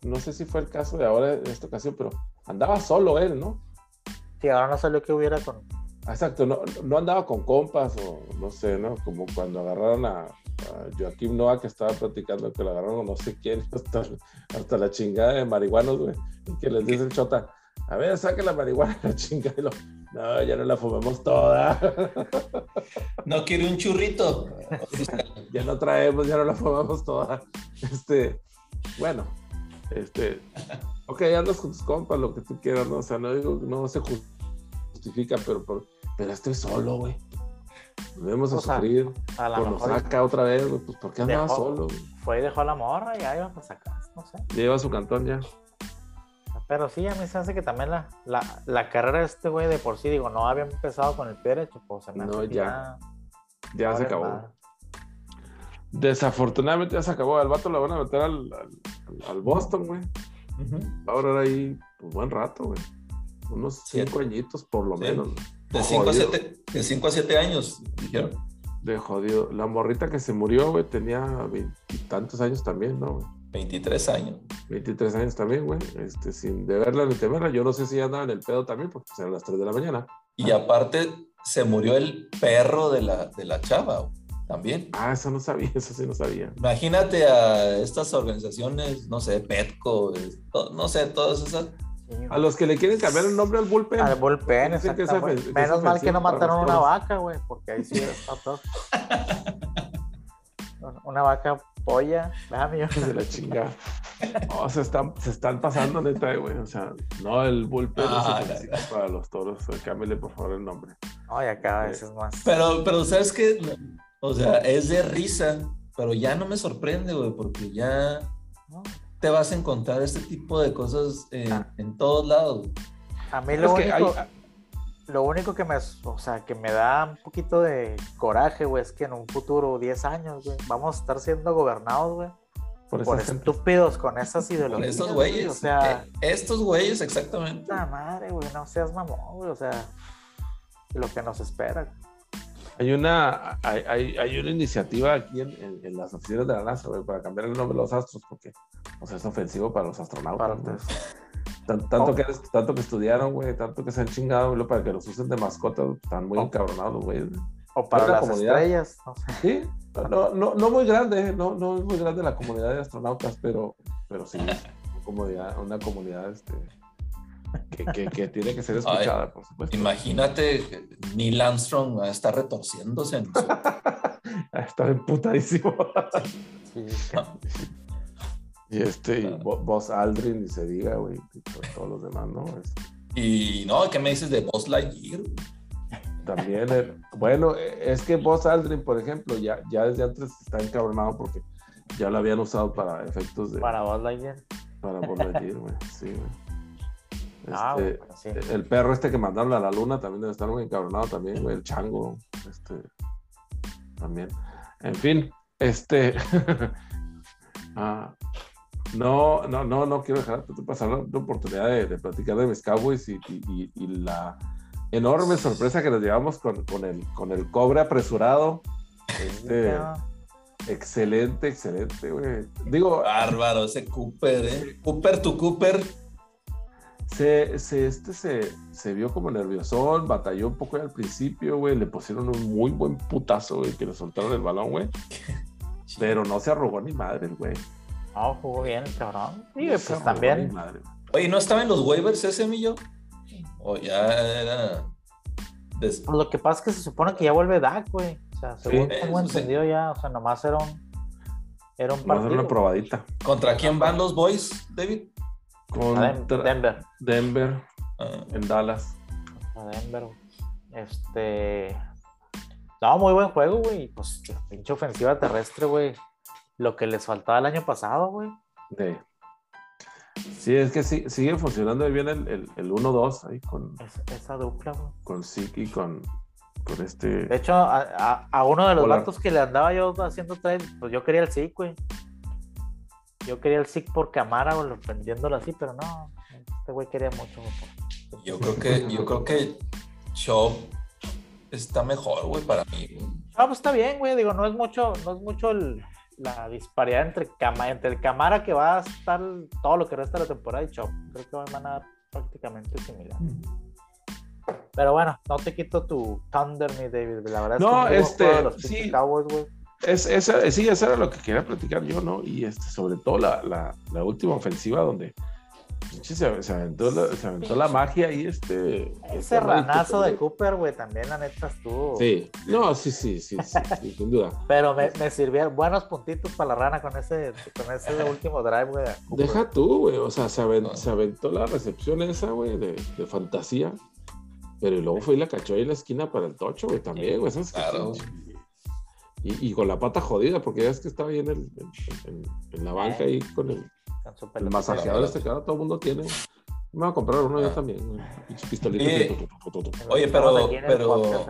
no sé si fue el caso de ahora en esta ocasión, pero andaba solo él, ¿no? Sí, ahora no salió que hubiera con. Exacto, no, no andaba con compas o no sé, ¿no? Como cuando agarraron a, Joaquín Noah que estaba platicando que lo agarraron no sé quién, hasta, hasta la chingada de marihuanos, güey. Que les dice el chota, a ver, saque la marihuana, la chingada. Y lo, no, ya no la fumemos toda. No quiere un churrito. ya no traemos, ya no la fumamos toda. Este, bueno, este, ok, andas con tus compas, lo que tú quieras, ¿no? O sea, no digo, no se justifica, pero, pero, estoy solo, güey. Debemos a sufrir. A la lo saca otra vez, güey, pues porque andaba solo, Fue y dejó a la morra y ya iba a sacar, no sé. Lleva su cantón ya. Pero sí, a mí se hace que también la, la, la carrera de este güey de por sí, digo, no había empezado con el pie derecho, pues se me No, ya. Ya, se acabó. Desafortunadamente ya se acabó. Al vato lo van a meter al, al, Boston, güey. Ahora era ahí un buen rato, güey. Unos cinco añitos por lo menos. De cinco, a siete, de cinco a siete años, dijeron. De jodido. La morrita que se murió, güey, tenía veintitantos años también, ¿no? Güey? 23 años. 23 años también, güey. Este, sin deberla ni temerla. Yo no sé si andaba en el pedo también, porque eran las 3 de la mañana. Y aparte, se murió el perro de la, de la chava. También. Ah, eso no sabía, eso sí no sabía. Imagínate a estas organizaciones, no sé, Petco, no sé, todas esas. A los que le quieren cambiar el nombre al bullpen. Al bullpen, exactamente. Menos mal que no mataron una vaca, güey, porque ahí sí está todo. una vaca polla, ah, De la chingada. Oh, se, están, se están pasando, neta, güey. O sea, no el bullpen ah, para los toros. Cámbiale, por favor, el nombre. Ay, acá cada vez es más. Pero, pero ¿sabes qué? O sea, es de risa, pero ya no me sorprende, güey, porque ya te vas a encontrar este tipo de cosas en, ah. todos lados. A mí lo único, lo único que me, o sea, que me da un poquito de coraje, güey, es que en un futuro, 10 años, güey, vamos a estar siendo gobernados, güey. Por, estúpidos con esas ideologías. Por estos güeyes. O sea, eh, estos güeyes, exactamente. La madre, güey, no seas mamón, güey, o sea, lo que nos espera. Hay una, hay, hay, una iniciativa aquí en, en, las oficinas de la NASA, güey, para cambiar el nombre de los astros, porque o sea, es ofensivo para los astronautas. tanto, que, tanto que estudiaron, güey, tanto que se han chingado, güey, para que los usen de mascota, están muy encabronados, güey. O para las estrellas. Sí, no, no, no muy grande, no, no es muy grande la comunidad de astronautas, pero, pero sí, una una comunidad este, que, tiene que ser escuchada, por supuesto. Imagínate, Neil Armstrong está retorciéndose. está emputadísimo. Y este, y Buzz Aldrin, ni se diga, güey, y todos los demás, ¿no? Y no, ¿qué me dices de Buzz Lightyear? También, eh, bueno, es que Buzz Aldrin, por ejemplo, ya, ya desde antes está encabronado porque ya lo habían usado para efectos de. Para Buzz Lightyear. Para Buzz Lightyear, güey, sí, güey. Ah, este, el perro este que mandaron a la luna también debe estar muy encabronado también, güey. El chango, este, también. En fin, este. ah, no, no, no, no quiero dejar de pasar la oportunidad de, platicar de mis Cowboys y, la enorme sorpresa que nos llevamos con, el, con el cobre apresurado. Este, excelente, excelente, güey. Digo. Bárbaro, ese Cooper, ¿eh? Cooper, tu Cooper se, se, este se, se vio como nerviosón, batalló un poco al principio, güey. Le pusieron un muy buen putazo, güey, que le soltaron el balón, güey. Pero no se arrugó ni madre, güey. No, jugó bien el cabrón. Sí, pues también. Oye, ¿no estaba en los waivers ese millo? O ya era. Pues lo que pasa es que se supone que ya vuelve Dak, güey. O sea, según tengo entendido ya, o sea, nomás era un. Era un partido. una probadita. ¿Contra quién van los boys, David? Contra Denver. Denver. Ah. En Dallas. A Denver. Este. No, muy buen juego, güey. Pues pinche ofensiva terrestre, güey. Lo que les faltaba el año pasado, güey. Sí. Sí, es que sí, sigue funcionando bien el, el, el 1-2 ahí con. esa dupla, güey. Con Siki y con, con este. De hecho, a, a, uno de los datos que le andaba yo haciendo trade, pues yo quería el Sik, güey. Yo quería el SIC por cámara, o vendiéndolo así, pero no, este güey quería mucho. Yo creo que, yo creo que Chop está mejor, güey, para mí. Ah, pues está bien, güey. Digo, no es mucho, no es mucho la disparidad entre, cama, entre el cámara que va a estar todo lo que resta de la temporada y Chop. Creo que van a dar prácticamente similar. Pero bueno, no te quito tu Thunder, mi David. La verdad no, es que este, los sí. Cowboys, güey. Es, esa, sí, eso era lo que quería platicar yo, ¿no? Y este, sobre todo la, la, la última ofensiva donde se, se, aventó, la, se aventó la magia y este... Ese ranazo de Cooper, güey, también la neta estuvo... Sí, no, sí, sí, sí, sí, sin duda. Pero me, me, sirvieron buenos puntitos para la rana con ese, con ese último drive, güey. Deja tú, güey, o sea, se aventó, se aventó la recepción esa, güey, de, de fantasía. Pero luego fue y la cachó ahí en la esquina para el tocho, güey, también, güey. Claro. Y, con la pata jodida, porque ya es que estaba ahí en, el, en, la banca ahí con el, el masajeador este que ahora todo el mundo tiene. Me voy a comprar uno yo ah. también. Oye, pero, pero,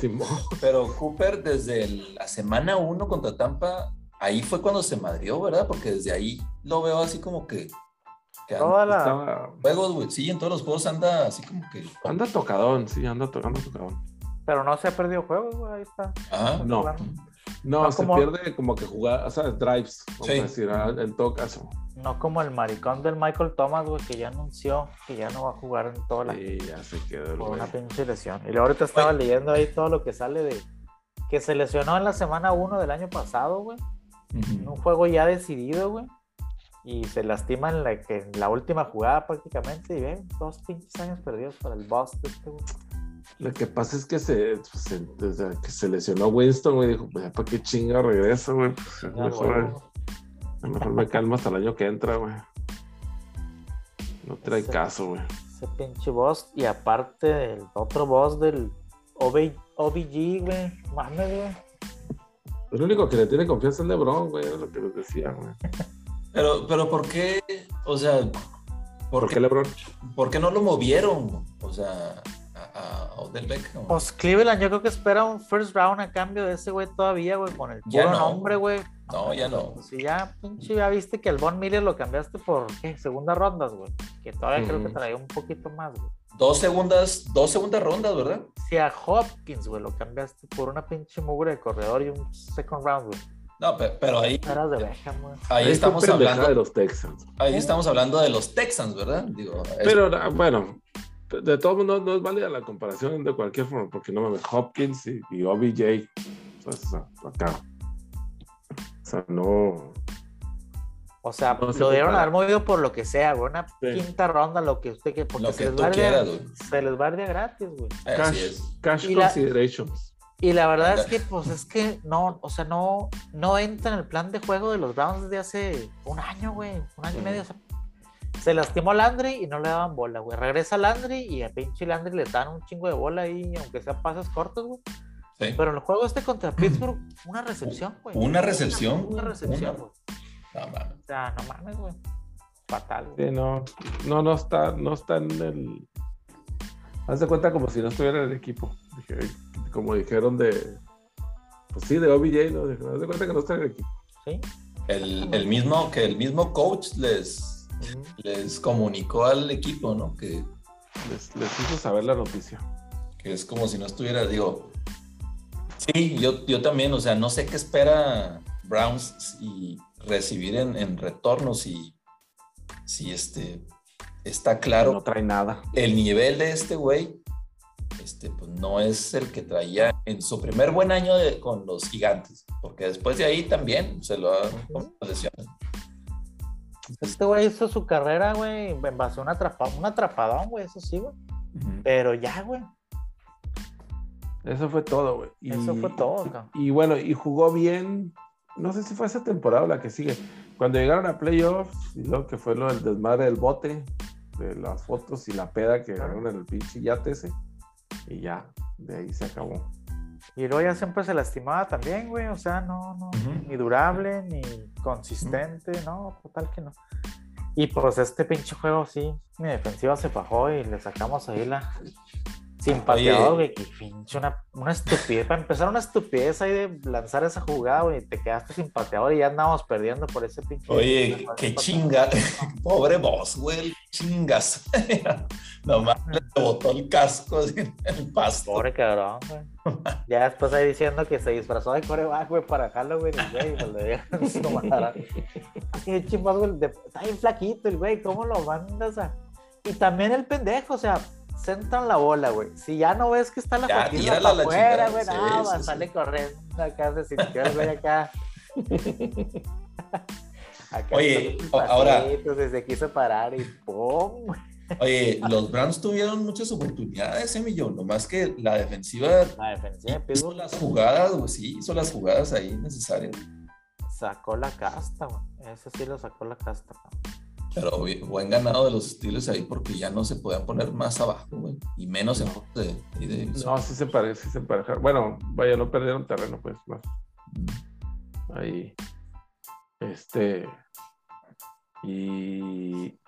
pero Cooper desde la semana 1 contra Tampa, ahí fue cuando se madrió, ¿verdad? Porque desde ahí lo veo así como que Toda la... Juegos, sí, en todos los juegos anda así como que. Anda tocadón, sí, anda tocando tocadón. Pero no se ha perdido juegos, güey, ahí está. Ah, no. No, se pierde como que jugar, o sea, drives, vamos a decir, ah, en todo caso. No como el maricón del Michael Thomas, güey, que ya anunció que ya no va a jugar en toda la. Sí, ya se quedó. Por una pinche lesión. Y luego ahorita estaba leyendo ahí todo lo que sale de, que se lesionó en la semana 1 del año pasado, güey. En un juego ya decidido, güey. Y se lastima en la, que, en la última jugada prácticamente. Y ven, dos pinches años perdidos para el boss este, güey. Lo que pasa es que se, desde que se lesionó Winston, güey, dijo, pues, ¿para qué chinga regreso, güey? Pues, mejor, mejor me calmo hasta el año que entra, güey. No trae caso, güey. Ese pinche boss. Y aparte el otro boss del OBG, güey. Mames, güey. El único que le tiene confianza es LeBron, güey, es lo que les decía, güey. Pero, pero ¿por qué? O sea, ¿por, qué LeBron? ¿Por qué no lo movieron? O sea, a, Odell Beckham. Pues Cleveland, yo creo que espera un first round a cambio de ese güey todavía, güey, con el puro nombre, güey. No, ya no. Si ya, pinche, ya viste que el Von Miller lo cambiaste por, ¿qué? Segunda rondas, güey. Que todavía creo que traía un poquito más, güey. Dos segundas, dos segundas rondas, ¿verdad? Si a Hopkins, güey, lo cambiaste por una pinche mugre de corredor y un second round, güey. No, pero, ahí. De ahí, estamos hablando de los Texans. Ahí estamos hablando de los Texans, ¿verdad? Digo, pero ah, bueno, de todos modos no es válida la comparación de cualquier forma, porque no me Hopkins y, y OBJ, pues acá. O sea, no. O sea, lo dieron haber movido por lo que sea, güey. Una quinta ronda, lo que usted que. Porque se, les va quieras, se les va a gratis, güey. Cash, cash considerations. y la verdad es que, pues, es que no, o sea, no, no entra en el plan de juego de los Browns desde hace un año, güey. Un año y medio. se lastimó Landry y no le daban bola, güey. Regresa Landry y a pinche Landry le dan un chingo de bola ahí, aunque sea pases cortos, güey. Pero en el juego este contra Pittsburgh, una recepción, güey. Una recepción. Una, recepción, güey. No mames. O sea, no mames, güey. Fatal, güey. Sí, no, no, no está, no está en el. Haz de cuenta como si no estuviera en el equipo. como dijeron de. Pues sí, de OBJ, ¿no? Haz de cuenta que no está en el equipo. Sí. El, el mismo, que el mismo coach les, les comunicó al equipo, ¿no? Que les, les hizo saber la noticia. Que es como si no estuviera, digo, Sí, yo, yo también, o sea, no sé qué espera Browns y recibir en, en retorno si, si este, está claro. No trae nada. El nivel de este güey este, pues no es el que traía en su primer buen año con los gigantes, porque después de ahí también se lo ha lesionado. Este güey hizo su carrera, güey, en base a un, un atrapadón, güey, eso sí, güey. Pero ya, güey. Eso fue todo, güey. Eso fue todo, Y, bueno, y jugó bien. No sé si fue esa temporada o la que sigue. Cuando llegaron a playoffs, y lo que fue lo del desmadre del bote, de las fotos y la peda que agarraron en el pinche yate ese. Y ya, de ahí se acabó. Y luego ya siempre se lastimaba también, güey. O sea, no, no, ni durable, ni consistente, no, total que no. Y pues este pinche juego sí, mi defensiva se bajó y le sacamos ahí la, sin pateador, güey, que pinche una, una, estupidez. Para empezar, una estupidez ahí de lanzar esa jugada, güey. Te quedaste sin pateador y ya andamos perdiendo por ese pinche. Oye, qué chinga. Pobre vos, güey. Chingas. Nomás le botó el casco en el pasto. Pobre cabrón, güey. Ya después ahí diciendo que se disfrazó de coreback, güey, para Halloween, güey. Y pues le Qué chingos, güey. Está bien flaquito el güey. ¿Cómo lo mandas a.? Y también el pendejo, o sea centran la bola, güey. Si ya no ves que está la patilla para afuera, güey, nada, sale corriendo acá, se sintió el güey acá. acá Oye, ahora. Desde quiso parar y ¡pum! Oye, los Browns tuvieron muchas oportunidades, Emilio, nomás que la defensiva, la defensiva hizo las jugadas, güey, sí, hizo las jugadas ahí necesarias. Sacó la casta, güey. Ese sí lo sacó la casta, güey. Pero buen ganado de los estilos ahí porque ya no se podían poner más abajo, güey. Y menos en de, de, No, sí se parece, sí se emparejaron. Bueno, vaya, no perdieron terreno, pues, más. Ahí. Este. Y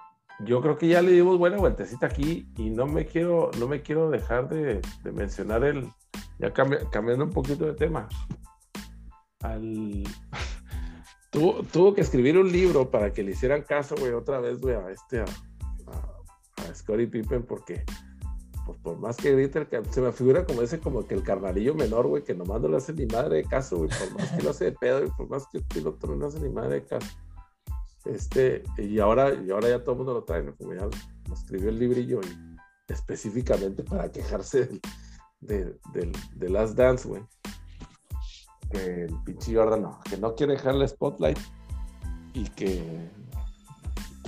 yo creo que ya le dimos buena vueltecita aquí y no me quiero, no me quiero dejar de, mencionar el, ya cambiando un poquito de tema, al, Tuvo, que escribir un libro para que le hicieran caso, güey, otra vez, güey, a este, a, Scottie Pippen, porque, pues, por más que grite, se me figura como ese, como que el carnalillo menor, güey, que nomás no le hace ni madre de caso, güey, por más que lo hace de pedo, y por más que el otro no hace ni madre de caso. Este, y ahora, y ahora ya todo el mundo lo trae. Como ya escribió el librillo específicamente para quejarse de, de, de Last Dance, güey. Que el pinche Jordan que no quiere dejarle spotlight y que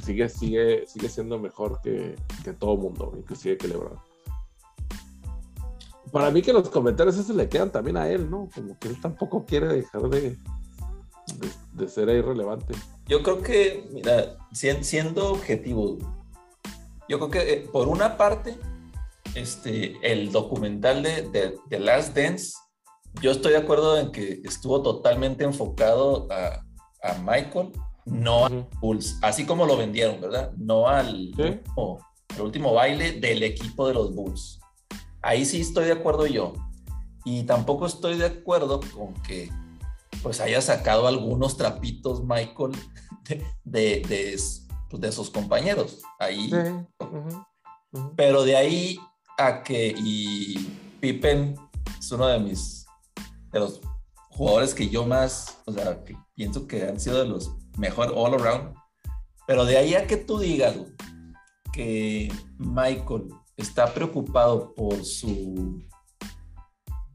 sigue, sigue, sigue siendo mejor que, que todo mundo, inclusive que LeBron. Para mí que los comentarios esos le quedan también a él, ¿no? Como que él tampoco quiere dejar de, de, ser ahí relevante. Yo creo que, mira, siendo objetivo, yo creo que eh, por una parte, este, el documental de, de, Last Dance, yo estoy de acuerdo en que estuvo totalmente enfocado a, a Michael no al Bulls, así como lo vendieron, ¿verdad? No al, último, baile del equipo de los Bulls. Ahí sí estoy de acuerdo yo. Y tampoco estoy de acuerdo con que pues haya sacado algunos trapitos Michael de, de, pues, sus compañeros. Ahí. Pero de ahí a que y Pippen es uno de mis de los jugadores que yo más, o sea, que pienso que han sido de los mejor all around. Pero de ahí a que tú digas que Michael está preocupado por su,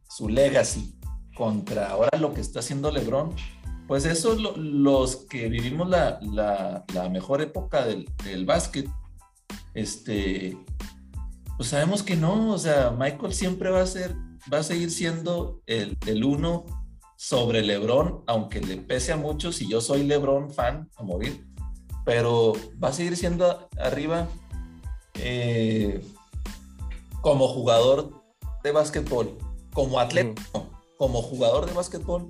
su legacy contra ahora lo que está haciendo LeBron, pues eso los que vivimos la, mejor época del, del, básquet, este, pues sabemos que no, o sea, Michael siempre va a ser, va a seguir siendo el, el uno sobre LeBron, aunque le pese a muchos, y yo soy LeBron fan a morir, pero va a seguir siendo arriba eh, como jugador de básquetbol, como atleta, como jugador de básquetbol.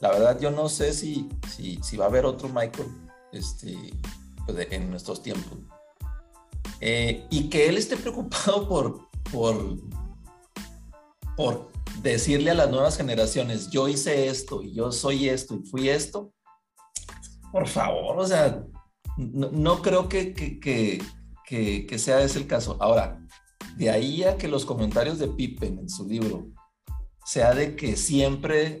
La verdad, yo no sé si, si, va a haber otro Michael este, pues, en nuestros tiempos. Eh, y que él esté preocupado por, por, por decirle a las nuevas generaciones, yo hice esto y yo soy esto y fui esto, por favor, o sea, no, creo que, que, sea ese el caso. Ahora, de ahí a que los comentarios de Pippen en su libro sea de que siempre,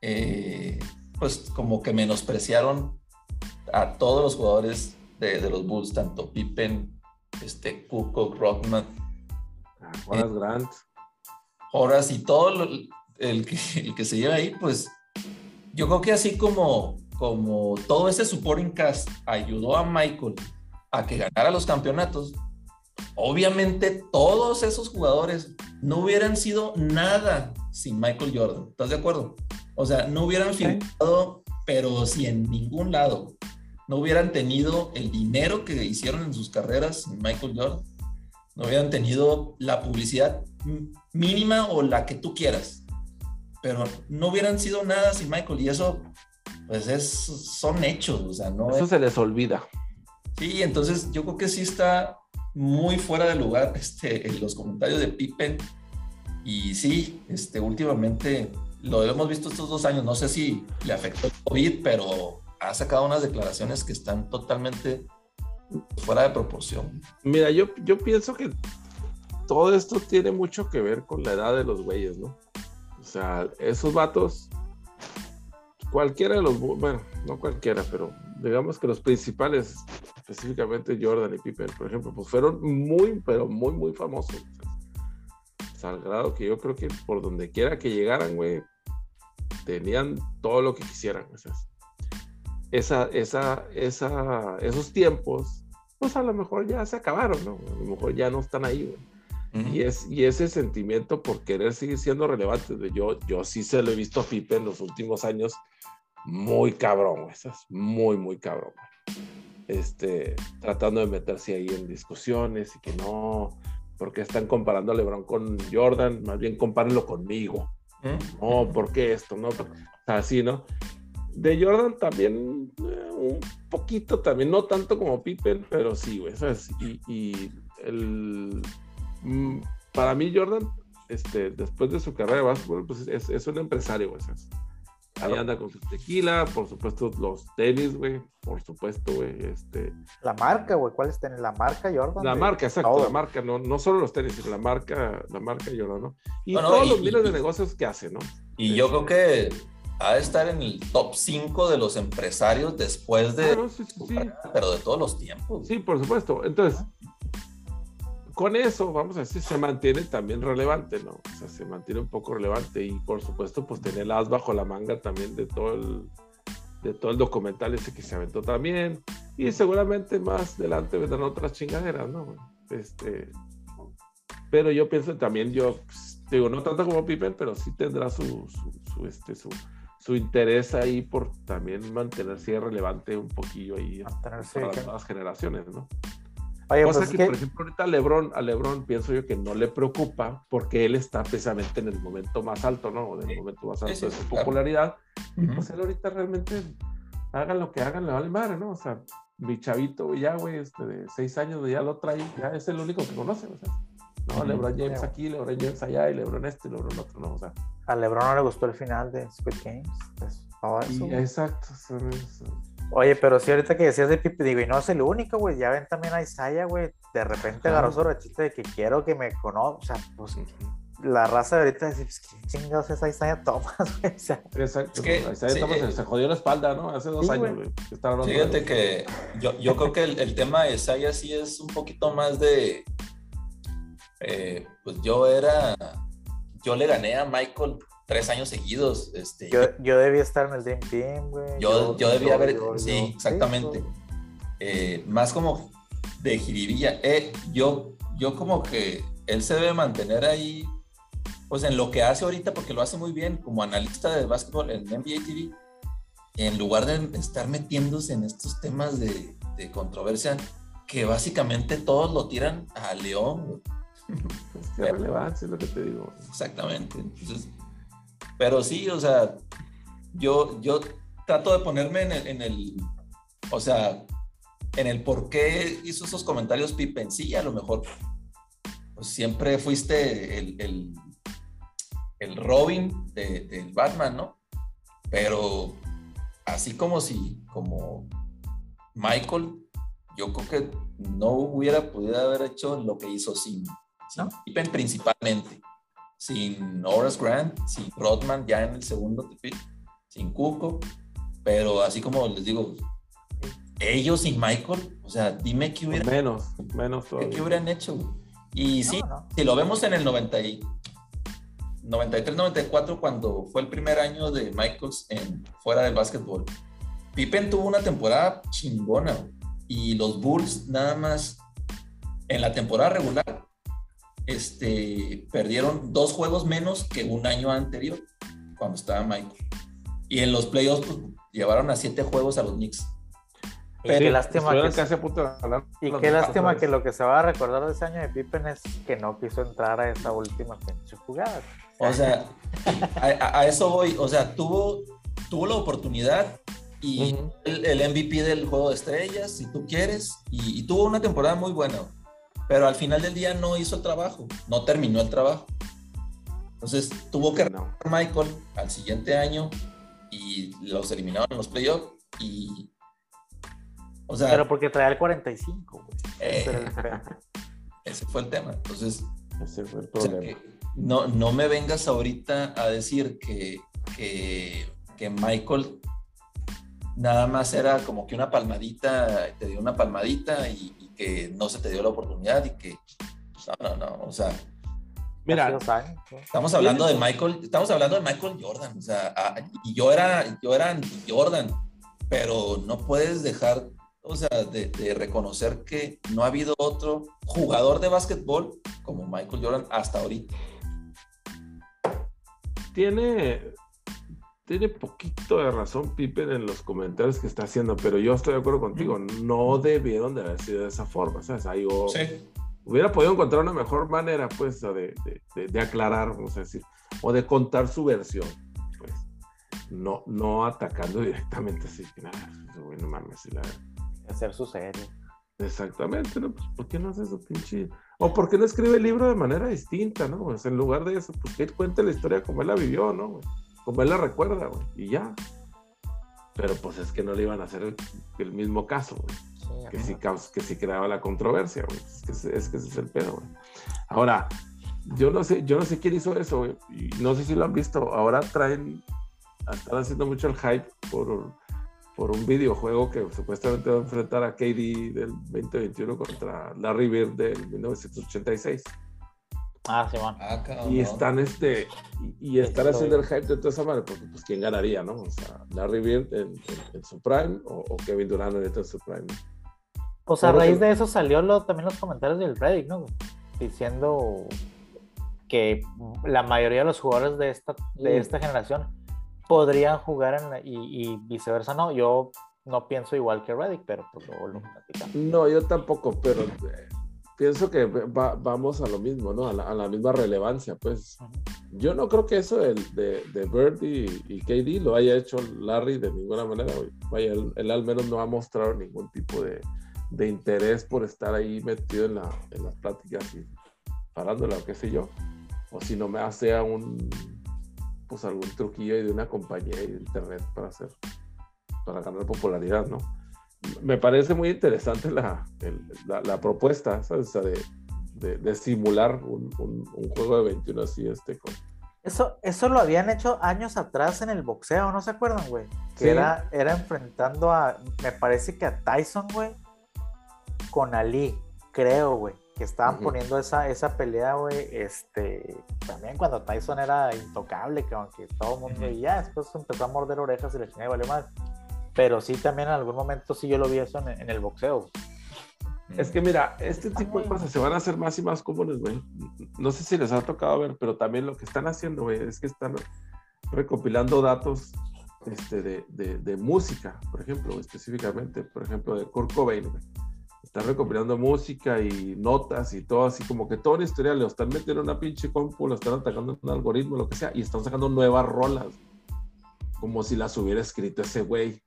eh, pues como que menospreciaron a todos los jugadores de, los Bulls, tanto Pippen, este, Kukoc, Rodman. Juan eh, Grant horas y todo el, que, el que se lleva ahí, pues yo creo que así como, como todo ese supporting cast ayudó a Michael a que ganara los campeonatos, obviamente todos esos jugadores no hubieran sido nada sin Michael Jordan. ¿Estás de acuerdo? O sea, no hubieran firmado, pero si en ningún lado no hubieran tenido el dinero que hicieron en sus carreras sin Michael Jordan, no hubieran tenido la publicidad mínima o la que tú quieras. Pero no hubieran sido nada sin Michael y eso, pues es, son hechos, o sea, no. Eso se les olvida. Sí, entonces yo creo que sí está muy fuera de lugar este, en los comentarios de Pippen. Y sí, este, últimamente lo hemos visto estos dos años. No sé si le afectó el COVID, pero ha sacado unas declaraciones que están totalmente fuera de proporción. Mira, yo, yo pienso que todo esto tiene mucho que ver con la edad de los güeyes, ¿no? O sea, esos vatos, cualquiera de los, bueno, no cualquiera, pero digamos que los principales, específicamente Jordan y Pippen, por ejemplo, pues fueron muy, pero muy, muy famosos. O al grado que yo creo que por donde quiera que llegaran, güey, tenían todo lo que quisieran. O esa, esa, esa, esos tiempos, pues a lo mejor ya se acabaron, ¿no? A lo mejor ya no están ahí, güey. Y, es, y ese sentimiento por querer seguir siendo relevante, yo, yo sí se lo he visto a Pipe en los últimos años, muy cabrón, güey, muy, muy cabrón, Este, tratando de meterse ahí en discusiones y que no, porque están comparando a LeBron con Jordan, más bien compárenlo conmigo. No, ¿por qué esto? No, así, ¿no? De Jordan también eh, un poquito, también, no tanto como Pippen, pero sí, güey, ¿sabes? Y, y el, para mí Jordan, este, después de su carrera de básquetbol, pues es, es un empresario, güey, ¿sabes? Ahí anda con su tequila, por supuesto los tenis, güey, por supuesto, güey, este... La marca, güey, ¿cuál es tenis? La marca Jordan. La marca, exacto, la marca, no, no solo los tenis, sino la marca, la marca Jordan, ¿no? Y todos los miles de negocios que hace, ¿no? Y yo creo que ha de estar en el top 5 de los empresarios después de. pero de todos los tiempos. Sí, por supuesto. Entonces, con eso, vamos a decir, se mantiene también relevante, ¿no? O sea, se mantiene un poco relevante y por supuesto, pues tener as bajo la manga también de todo el, de todo el documental ese que se aventó también. Y seguramente más adelante vendrán otras chingaderas, ¿no? Este, pero yo pienso también, yo pues, digo, no tanto como Pippen, pero sí tendrá su, su, este, su, su interés ahí por también mantenerse relevante un poquillo ahí para las nuevas generaciones, ¿no? Cosa pues que, por ejemplo, ahorita a Lebron, a Lebron pienso yo que no le preocupa porque él está precisamente en el momento más alto, ¿no? En el momento más alto de su popularidad. Y pues él ahorita realmente, hagan lo que hagan, le vale madre, ¿no? O sea, mi chavito ya, güey, este, de seis años, ya lo trae, ya es el único que conoce, o sea. No, LeBron James aquí, LeBron James allá y LeBron este y LeBron otro, no, o sea. A LeBron no le gustó el final de Squid Games, pues, exacto. Oye, pero sí, ahorita que decías de Pipe, digo, y no es el único, güey. Ya ven también a Isaiah, güey. De repente agarró su rechiste de que quiero que me conozca. O sea, pues la raza de ahorita dice, pues, ¿qué chingados es Isaiah Thomas, güey? O sea, Exacto. Es que, Isaiah Thomas se, jodió la espalda, ¿no? Hace dos años, güey. Fíjate que yo, yo creo que el, el, tema de Isaiah sí es un poquito más de. Eh, pues yo era. Yo le gané a Michael tres años seguidos. Este, yo, yo debía estar en el Dream Team, güey. Yo, yo, debía haber, sí, exactamente. Eh, más como de jiribilla. Eh, yo, yo como que él se debe mantener ahí, pues en lo que hace ahorita, porque lo hace muy bien como analista de básquetbol en NBA TV, en lugar de estar metiéndose en estos temas de, de controversia, que básicamente todos lo tiran a León. Es que relevancia es lo que te digo. Exactamente. Entonces, pero sí, o sea, yo, yo trato de ponerme en el, o sea, en el por qué hizo esos comentarios Pippen. Sí, a lo mejor pues, siempre fuiste el, el, el Robin del Batman, ¿no? Pero así como si, como Michael, yo creo que no hubiera podido haber hecho lo que hizo sin Pippen principalmente sin Horace Grant, sin Rodman ya en el segundo sin Cuco, pero así como les digo, ellos sin Michael, o sea, dime qué hubieran menos, menos ¿Qué, hubieran hecho? Y sí, si lo vemos en el 90 93-94 cuando fue el primer año de Michaels en, fuera del básquetbol. Pippen tuvo una temporada chingona y los Bulls nada más en la temporada regular este, perdieron dos juegos menos que un año anterior, cuando estaba Michael. Y en los playoffs pues, llevaron a siete juegos a los Knicks. Pero qué lástima que, y qué lástima que lo que se va a recordar de ese año de Pippen es que no quiso entrar a esa última jugada. O sea, a, eso voy. O sea, tuvo, tuvo la oportunidad y el, MVP del juego de estrellas, si tú quieres, y, y, tuvo una temporada muy buena pero al final del día no hizo el trabajo, no terminó el trabajo. Entonces tuvo que no. Michael al siguiente año y los eliminaron en los playoffs y... O sea, pero porque traía el 45, eh, ese fue el tema. Entonces, ese fue el problema. no, no me vengas ahorita a decir que, que, que Michael nada más era como que una palmadita, te dio una palmadita y, que no se te dio la oportunidad y que, no, no, no, o sea, Mira, estamos hablando de Michael, estamos hablando de Michael Jordan, o sea, y yo era, yo era Jordan, pero no puedes dejar, o sea, de, de, reconocer que no ha habido otro jugador de básquetbol como Michael Jordan hasta ahorita. Tiene, tiene poquito de razón Pippen en los comentarios que está haciendo, pero yo estoy de acuerdo contigo, no debieron de haber sido de esa forma, ¿sabes? Ahí hubiera podido encontrar una mejor manera, pues, de, de, de, aclarar, vamos a decir, o de contar su versión, pues, no, no atacando directamente así, nada, bueno, mames, la... Hacer su serie. Exactamente, ¿no? Pues, ¿por qué no hace eso, pinche? O ¿por qué no escribe el libro de manera distinta, ¿no? Pues, en lugar de eso, pues que cuente la historia como él la vivió, ¿no? Como él la recuerda, güey, y ya. Pero pues es que no le iban a hacer el, mismo caso, güey. que, sí, que sí creaba la controversia, güey. Es que, es que ese es el pedo, güey. Ahora, yo no sé, yo no sé quién hizo eso, güey. Y no sé si lo han visto. Ahora traen, están haciendo mucho el hype por por un videojuego que supuestamente va a enfrentar a KD del 2021 contra Larry Bird del 1986. Ah, sí, bueno. Ah, cabrón. Y están este y, y están haciendo el hype de toda esa manera, porque pues quién ganaría, ¿no? O sea, Larry Bird en, en- en su prime o, o Kevin Durant ahorita en su prime. Pues a raíz que- de eso salió lo, también los comentarios del Reddit, ¿no? Diciendo que la mayoría de los jugadores de esta, de esta generación podrían jugar en la- y, y viceversa, no. Yo no pienso igual que Reddit, pero pues luego lo platicamos. No, yo tampoco, pero eh, pienso que va- vamos a lo mismo, ¿no? A la, a la misma relevancia, pues. Yo no creo que eso del- de, de Bird y, y KD lo haya hecho Larry de ninguna manera. Vaya, él, él al menos no ha mostrado ningún tipo de, de interés por estar ahí metido en, la, en las pláticas y parándola o qué sé yo. O si no me hace a un, pues algún truquillo de una compañía de internet para hacer, para ganar popularidad, ¿no? Me parece muy interesante la, el- la, la propuesta, ¿sabes? O sea, de, de, de simular un, un- un juego de 21 así, este, con, Eso, eso lo habían hecho años atrás en el boxeo, ¿no se acuerdan, güey? Que Sí. era, era enfrentando a, me parece que a Tyson, güey, con Ali, creo, güey. Que estaban Ujú. poniendo esa, esa pelea, güey, este, también cuando Tyson era intocable, que aunque todo el mundo, Ujú. y ya después empezó a morder orejas y le chingada y valió mal. Pero sí, también en algún momento sí yo lo vi eso en, en el boxeo. Es que mira, este tipo de cosas se van a hacer más y más comunes, güey. No sé si les ha tocado ver, pero también lo que están haciendo, güey, es que están recopilando datos este, de, de- de música, por ejemplo, específicamente, por ejemplo, de Kurt Cobain, güey. Están recopilando música y notas y todo, así como que toda una historia lo están metiendo en una pinche compu, lo están atacando en un algoritmo, lo que sea, y están sacando nuevas rolas, como si las hubiera escrito ese güey,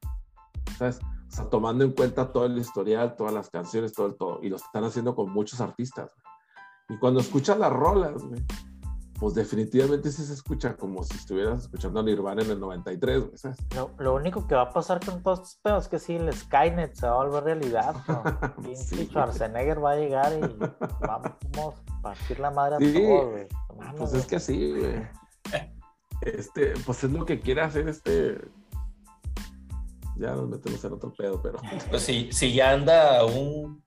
¿sabes? O sea, tomando en cuenta todo el historial, todas las canciones, todo el todo. Y lo están haciendo con muchos artistas. güey. Y cuando escuchas las rolas, güey, pues definitivamente sí se escucha como si estuvieras escuchando a Nirvana en el 93, güey, ¿sabes? Lo, lo único que va a pasar con todos estos pedos es que sí, el Skynet se va a volver realidad. ¿no? Sí. Schwarzenegger va a llegar y vamos a partir la madre a Sí. todos, güey. No mames, Pues güey. es que sí, güey. Este, pues es lo que quiere hacer este. Ya nos metemos en otro pedo, pero. Pues si, si ya anda un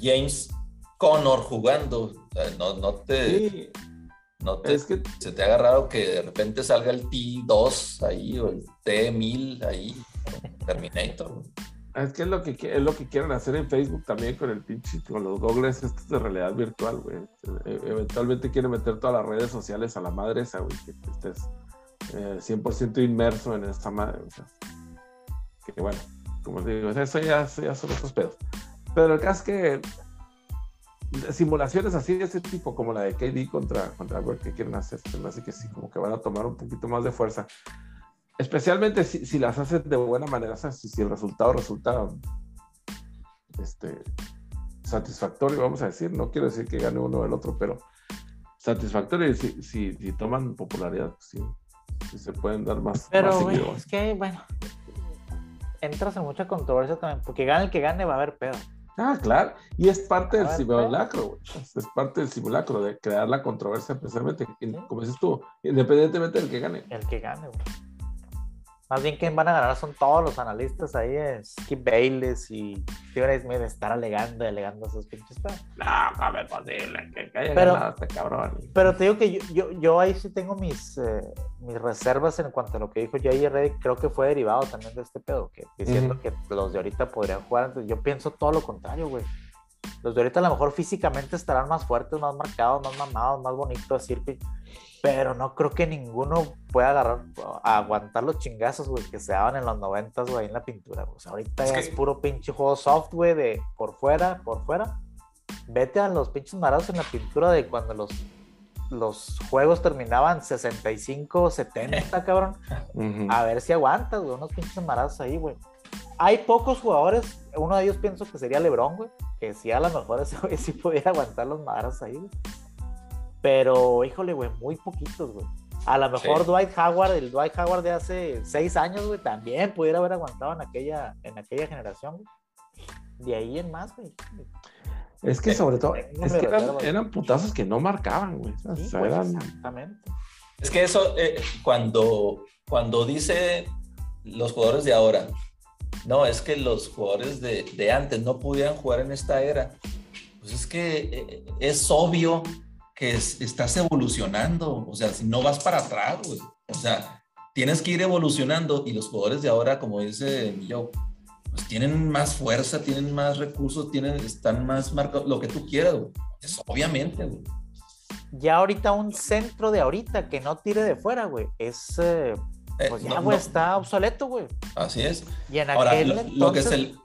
James Connor jugando, no, no te, Sí, no te es que se te haga raro que de repente salga el T2 ahí o el T1000 ahí, Terminator. Es que es lo que es lo que quieren hacer en Facebook también con el pinche, con los gogles estos de realidad virtual, güey. E- eventualmente quieren meter todas las redes sociales a la madre esa, güey, que estés eh, 100% inmerso en esta madre. o sea. Que bueno, como te digo, eso ya, ya son otros pedos. Pero el caso es que simulaciones así de ese tipo, como la de KD contra, contra Bird que quieren hacer, hace que sí, como que van a tomar un poquito más de fuerza. Especialmente si, si las haces de buena manera, o sea, si, si el resultado resulta este, satisfactorio, vamos a decir, no quiero decir que gane uno o el otro, pero satisfactorio, y si, si, si toman popularidad, pues sí, sí se pueden dar más. Pero, más es que, bueno, entras en mucha controversia también, porque gane el que gane va a haber pedo. Ah, claro, y es parte del simulacro, güey. Es, parte del simulacro, de crear la controversia, precisamente, como dices tú, independientemente del que gane. El que gane, güey. Más bien, quien van a ganar son todos los analistas ahí, es Skip Bayless y Stephen Smith estar alegando y alegando esos pinches. No, no es posible que, que haya Pero- ganado este cabrón. Pero te digo que yo, yo, yo ahí sí tengo mis, eh, mis reservas en cuanto a lo que dijo J.R. Reddick. Creo que fue derivado también de este pedo, que diciendo que los de ahorita podrían jugar. Entonces, yo pienso todo lo contrario, güey. Los de ahorita a lo mejor físicamente estarán más fuertes, más marcados, más mamados, más bonitos, así, pero no creo que ninguno pueda agarrar, aguantar los chingazos, güey, que se daban en los noventas, güey, en la pintura. O sea, ahorita Es ya que- es puro pinche juego soft, güey, de por fuera, por fuera. Vete a los pinches marazos en la pintura de cuando los, los juegos terminaban 65, 70, cabrón. A ver si aguantas, güey, unos pinches marazos ahí, güey. Hay pocos jugadores, uno de ellos pienso que sería LeBron, güey, que sí a lo mejor ese güey sí pudiera aguantar los marazos ahí, güey. Pero, híjole, güey, muy poquitos, güey. A lo mejor Sí. Dwight Howard, el Dwight Howard de hace seis años, güey, también pudiera haber aguantado en aquella, en aquella generación, güey. De ahí en más, güey. Es que sobre todo, es que eran, eran putazos que no marcaban, güey. O Sí, sea, güey, eran- exactamente. Es que eso, eh, cuando, cuando dice los jugadores de ahora, No, es que los jugadores de, de antes no pudieran jugar en esta era. Pues es que eh, es obvio que estás evolucionando. O sea, si no vas para atrás, güey. O sea, tienes que ir evolucionando y los jugadores de ahora, como dice yo, pues tienen más fuerza, tienen más recursos, tienen, están más marcados, lo que tú quieras, güey. Es obviamente, güey. Ya ahorita un centro de ahorita que no tire de fuera, güey, es... Eh, eh, pues ya, güey, está obsoleto, güey. Así es. Y en Ahora, lo, que es el...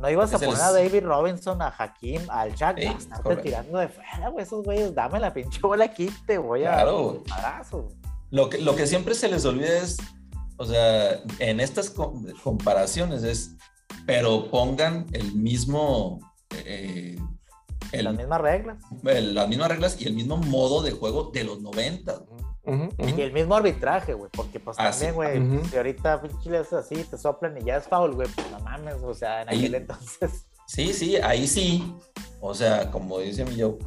No ibas a poner a David Robinson, a Hakim, al Chuck, sí, estarte tirando de fuera, güey, esos güeyes, dame la pinche bola aquí, te voy a... Claro, lo que, lo que siempre se les olvida es, o sea, en estas comparaciones es, pero pongan el mismo... Eh, las mismas reglas. las mismas reglas y el mismo modo de juego de los 90. Y el mismo arbitraje, güey, porque pues ah, también, güey, si ahorita es así, te soplan y ya es foul, güey, pues no mames, o sea, en aquel entonces. Sí, sí, ahí sí. O sea, como dice mi yo,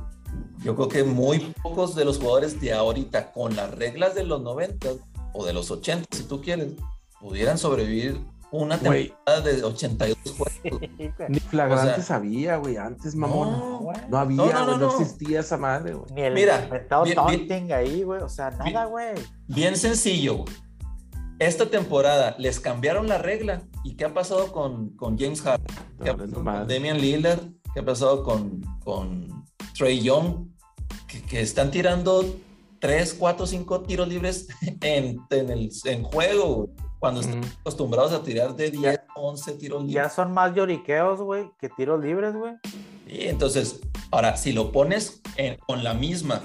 yo creo que muy pocos de los jugadores de ahorita con las reglas de los 90 o de los 80, si tú quieres, pudieran sobrevivir una temporada de 82 juegos. Ni flagrante sabía, güey. Antes, mamón. No, había, no, no, existía esa madre, güey. Ni el Mira, bien, ahí, güey. O sea, nada, güey. Bien, sencillo, Esta temporada les cambiaron la regla. ¿Y qué ha pasado con, con James Harden? ¿Qué ha pasado con Damian Lillard? ¿Qué ha pasado con, con Trey Young? Que, que, están tirando 3, 4, 5 tiros libres en, en, el, en juego, güey cuando están acostumbrados a tirar de 10, 11 tiros libres. Ya son más lloriqueos, güey, que tiros libres, güey. Y entonces, ahora, si lo pones con la misma,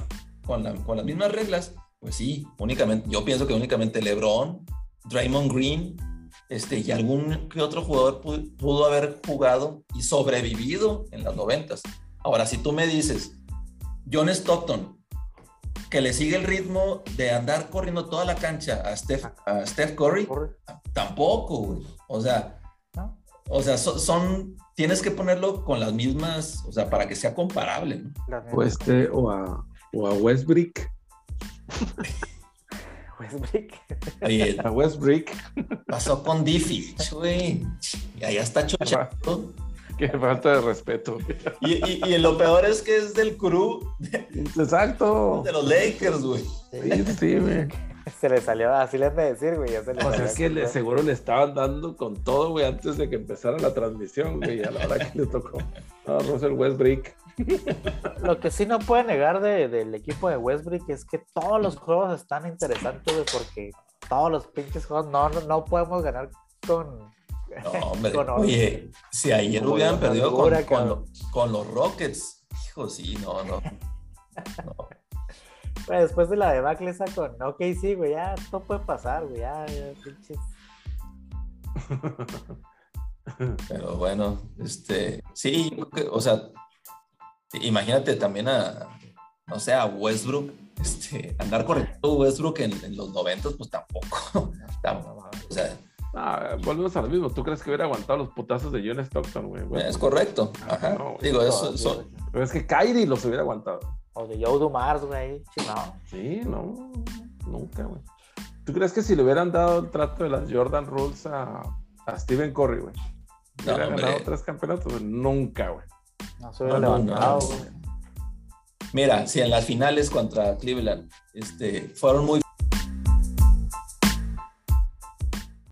con, con las mismas reglas, pues sí, únicamente, yo pienso que únicamente LeBron, Draymond Green, este, y algún que otro jugador pudo, haber jugado y sobrevivido en las noventas. Ahora, si tú me dices, John Stockton, que le sigue el ritmo de andar corriendo toda la cancha a Steph, a Steph Curry, tampoco, güey. O sea, o sea, son, tienes que ponerlo con las mismas, o sea, para que sea comparable. ¿no? O este, o a, o a Westbrick. Westbrick. Oye, a Westbrick. Pasó con Diffie, güey. Y allá está chochando. Qué falta de respeto. Y, y, lo peor es que es del crew. Exacto. De los Lakers, güey. Sí, sí, güey. Se le salió, así le de decir, güey. o sea, es que le, seguro le estaban dando con todo, güey, antes de que empezara la transmisión, güey, a la hora que le tocó a Russell Westbrook. Lo que sí no puede negar de, del equipo de Westbrook es que todos los juegos están interesantes, güey, porque todos los pinches juegos no, no podemos ganar con, no, hombre. Oye, si ayer hubieran perdido con, con, los Rockets, hijo, sí, no, no. Después de la debacle esa con OK, sí, güey, ya no puede pasar, güey, ya, pinches. Pero bueno, este, sí, o sea, imagínate también a, no sé, a Westbrook, este, andar corriendo Westbrook en, en los noventas, pues tampoco, tampoco, o sea, Ah, volvemos a lo mismo. ¿Tú crees que hubiera aguantado los putazos de John Stockton, güey? Es correcto. Ajá. Digo, eso, Pero es que Kyrie los hubiera aguantado. O de Joe Dumars, güey. No. Sí, no. Nunca, güey. ¿Tú crees que si le hubieran dado el trato de las Jordan Rules a, a Stephen Curry, güey? ¿Hubiera ganado tres campeonatos? Nunca, güey. No se hubiera levantado, güey. Mira, si en las finales contra Cleveland este, fueron muy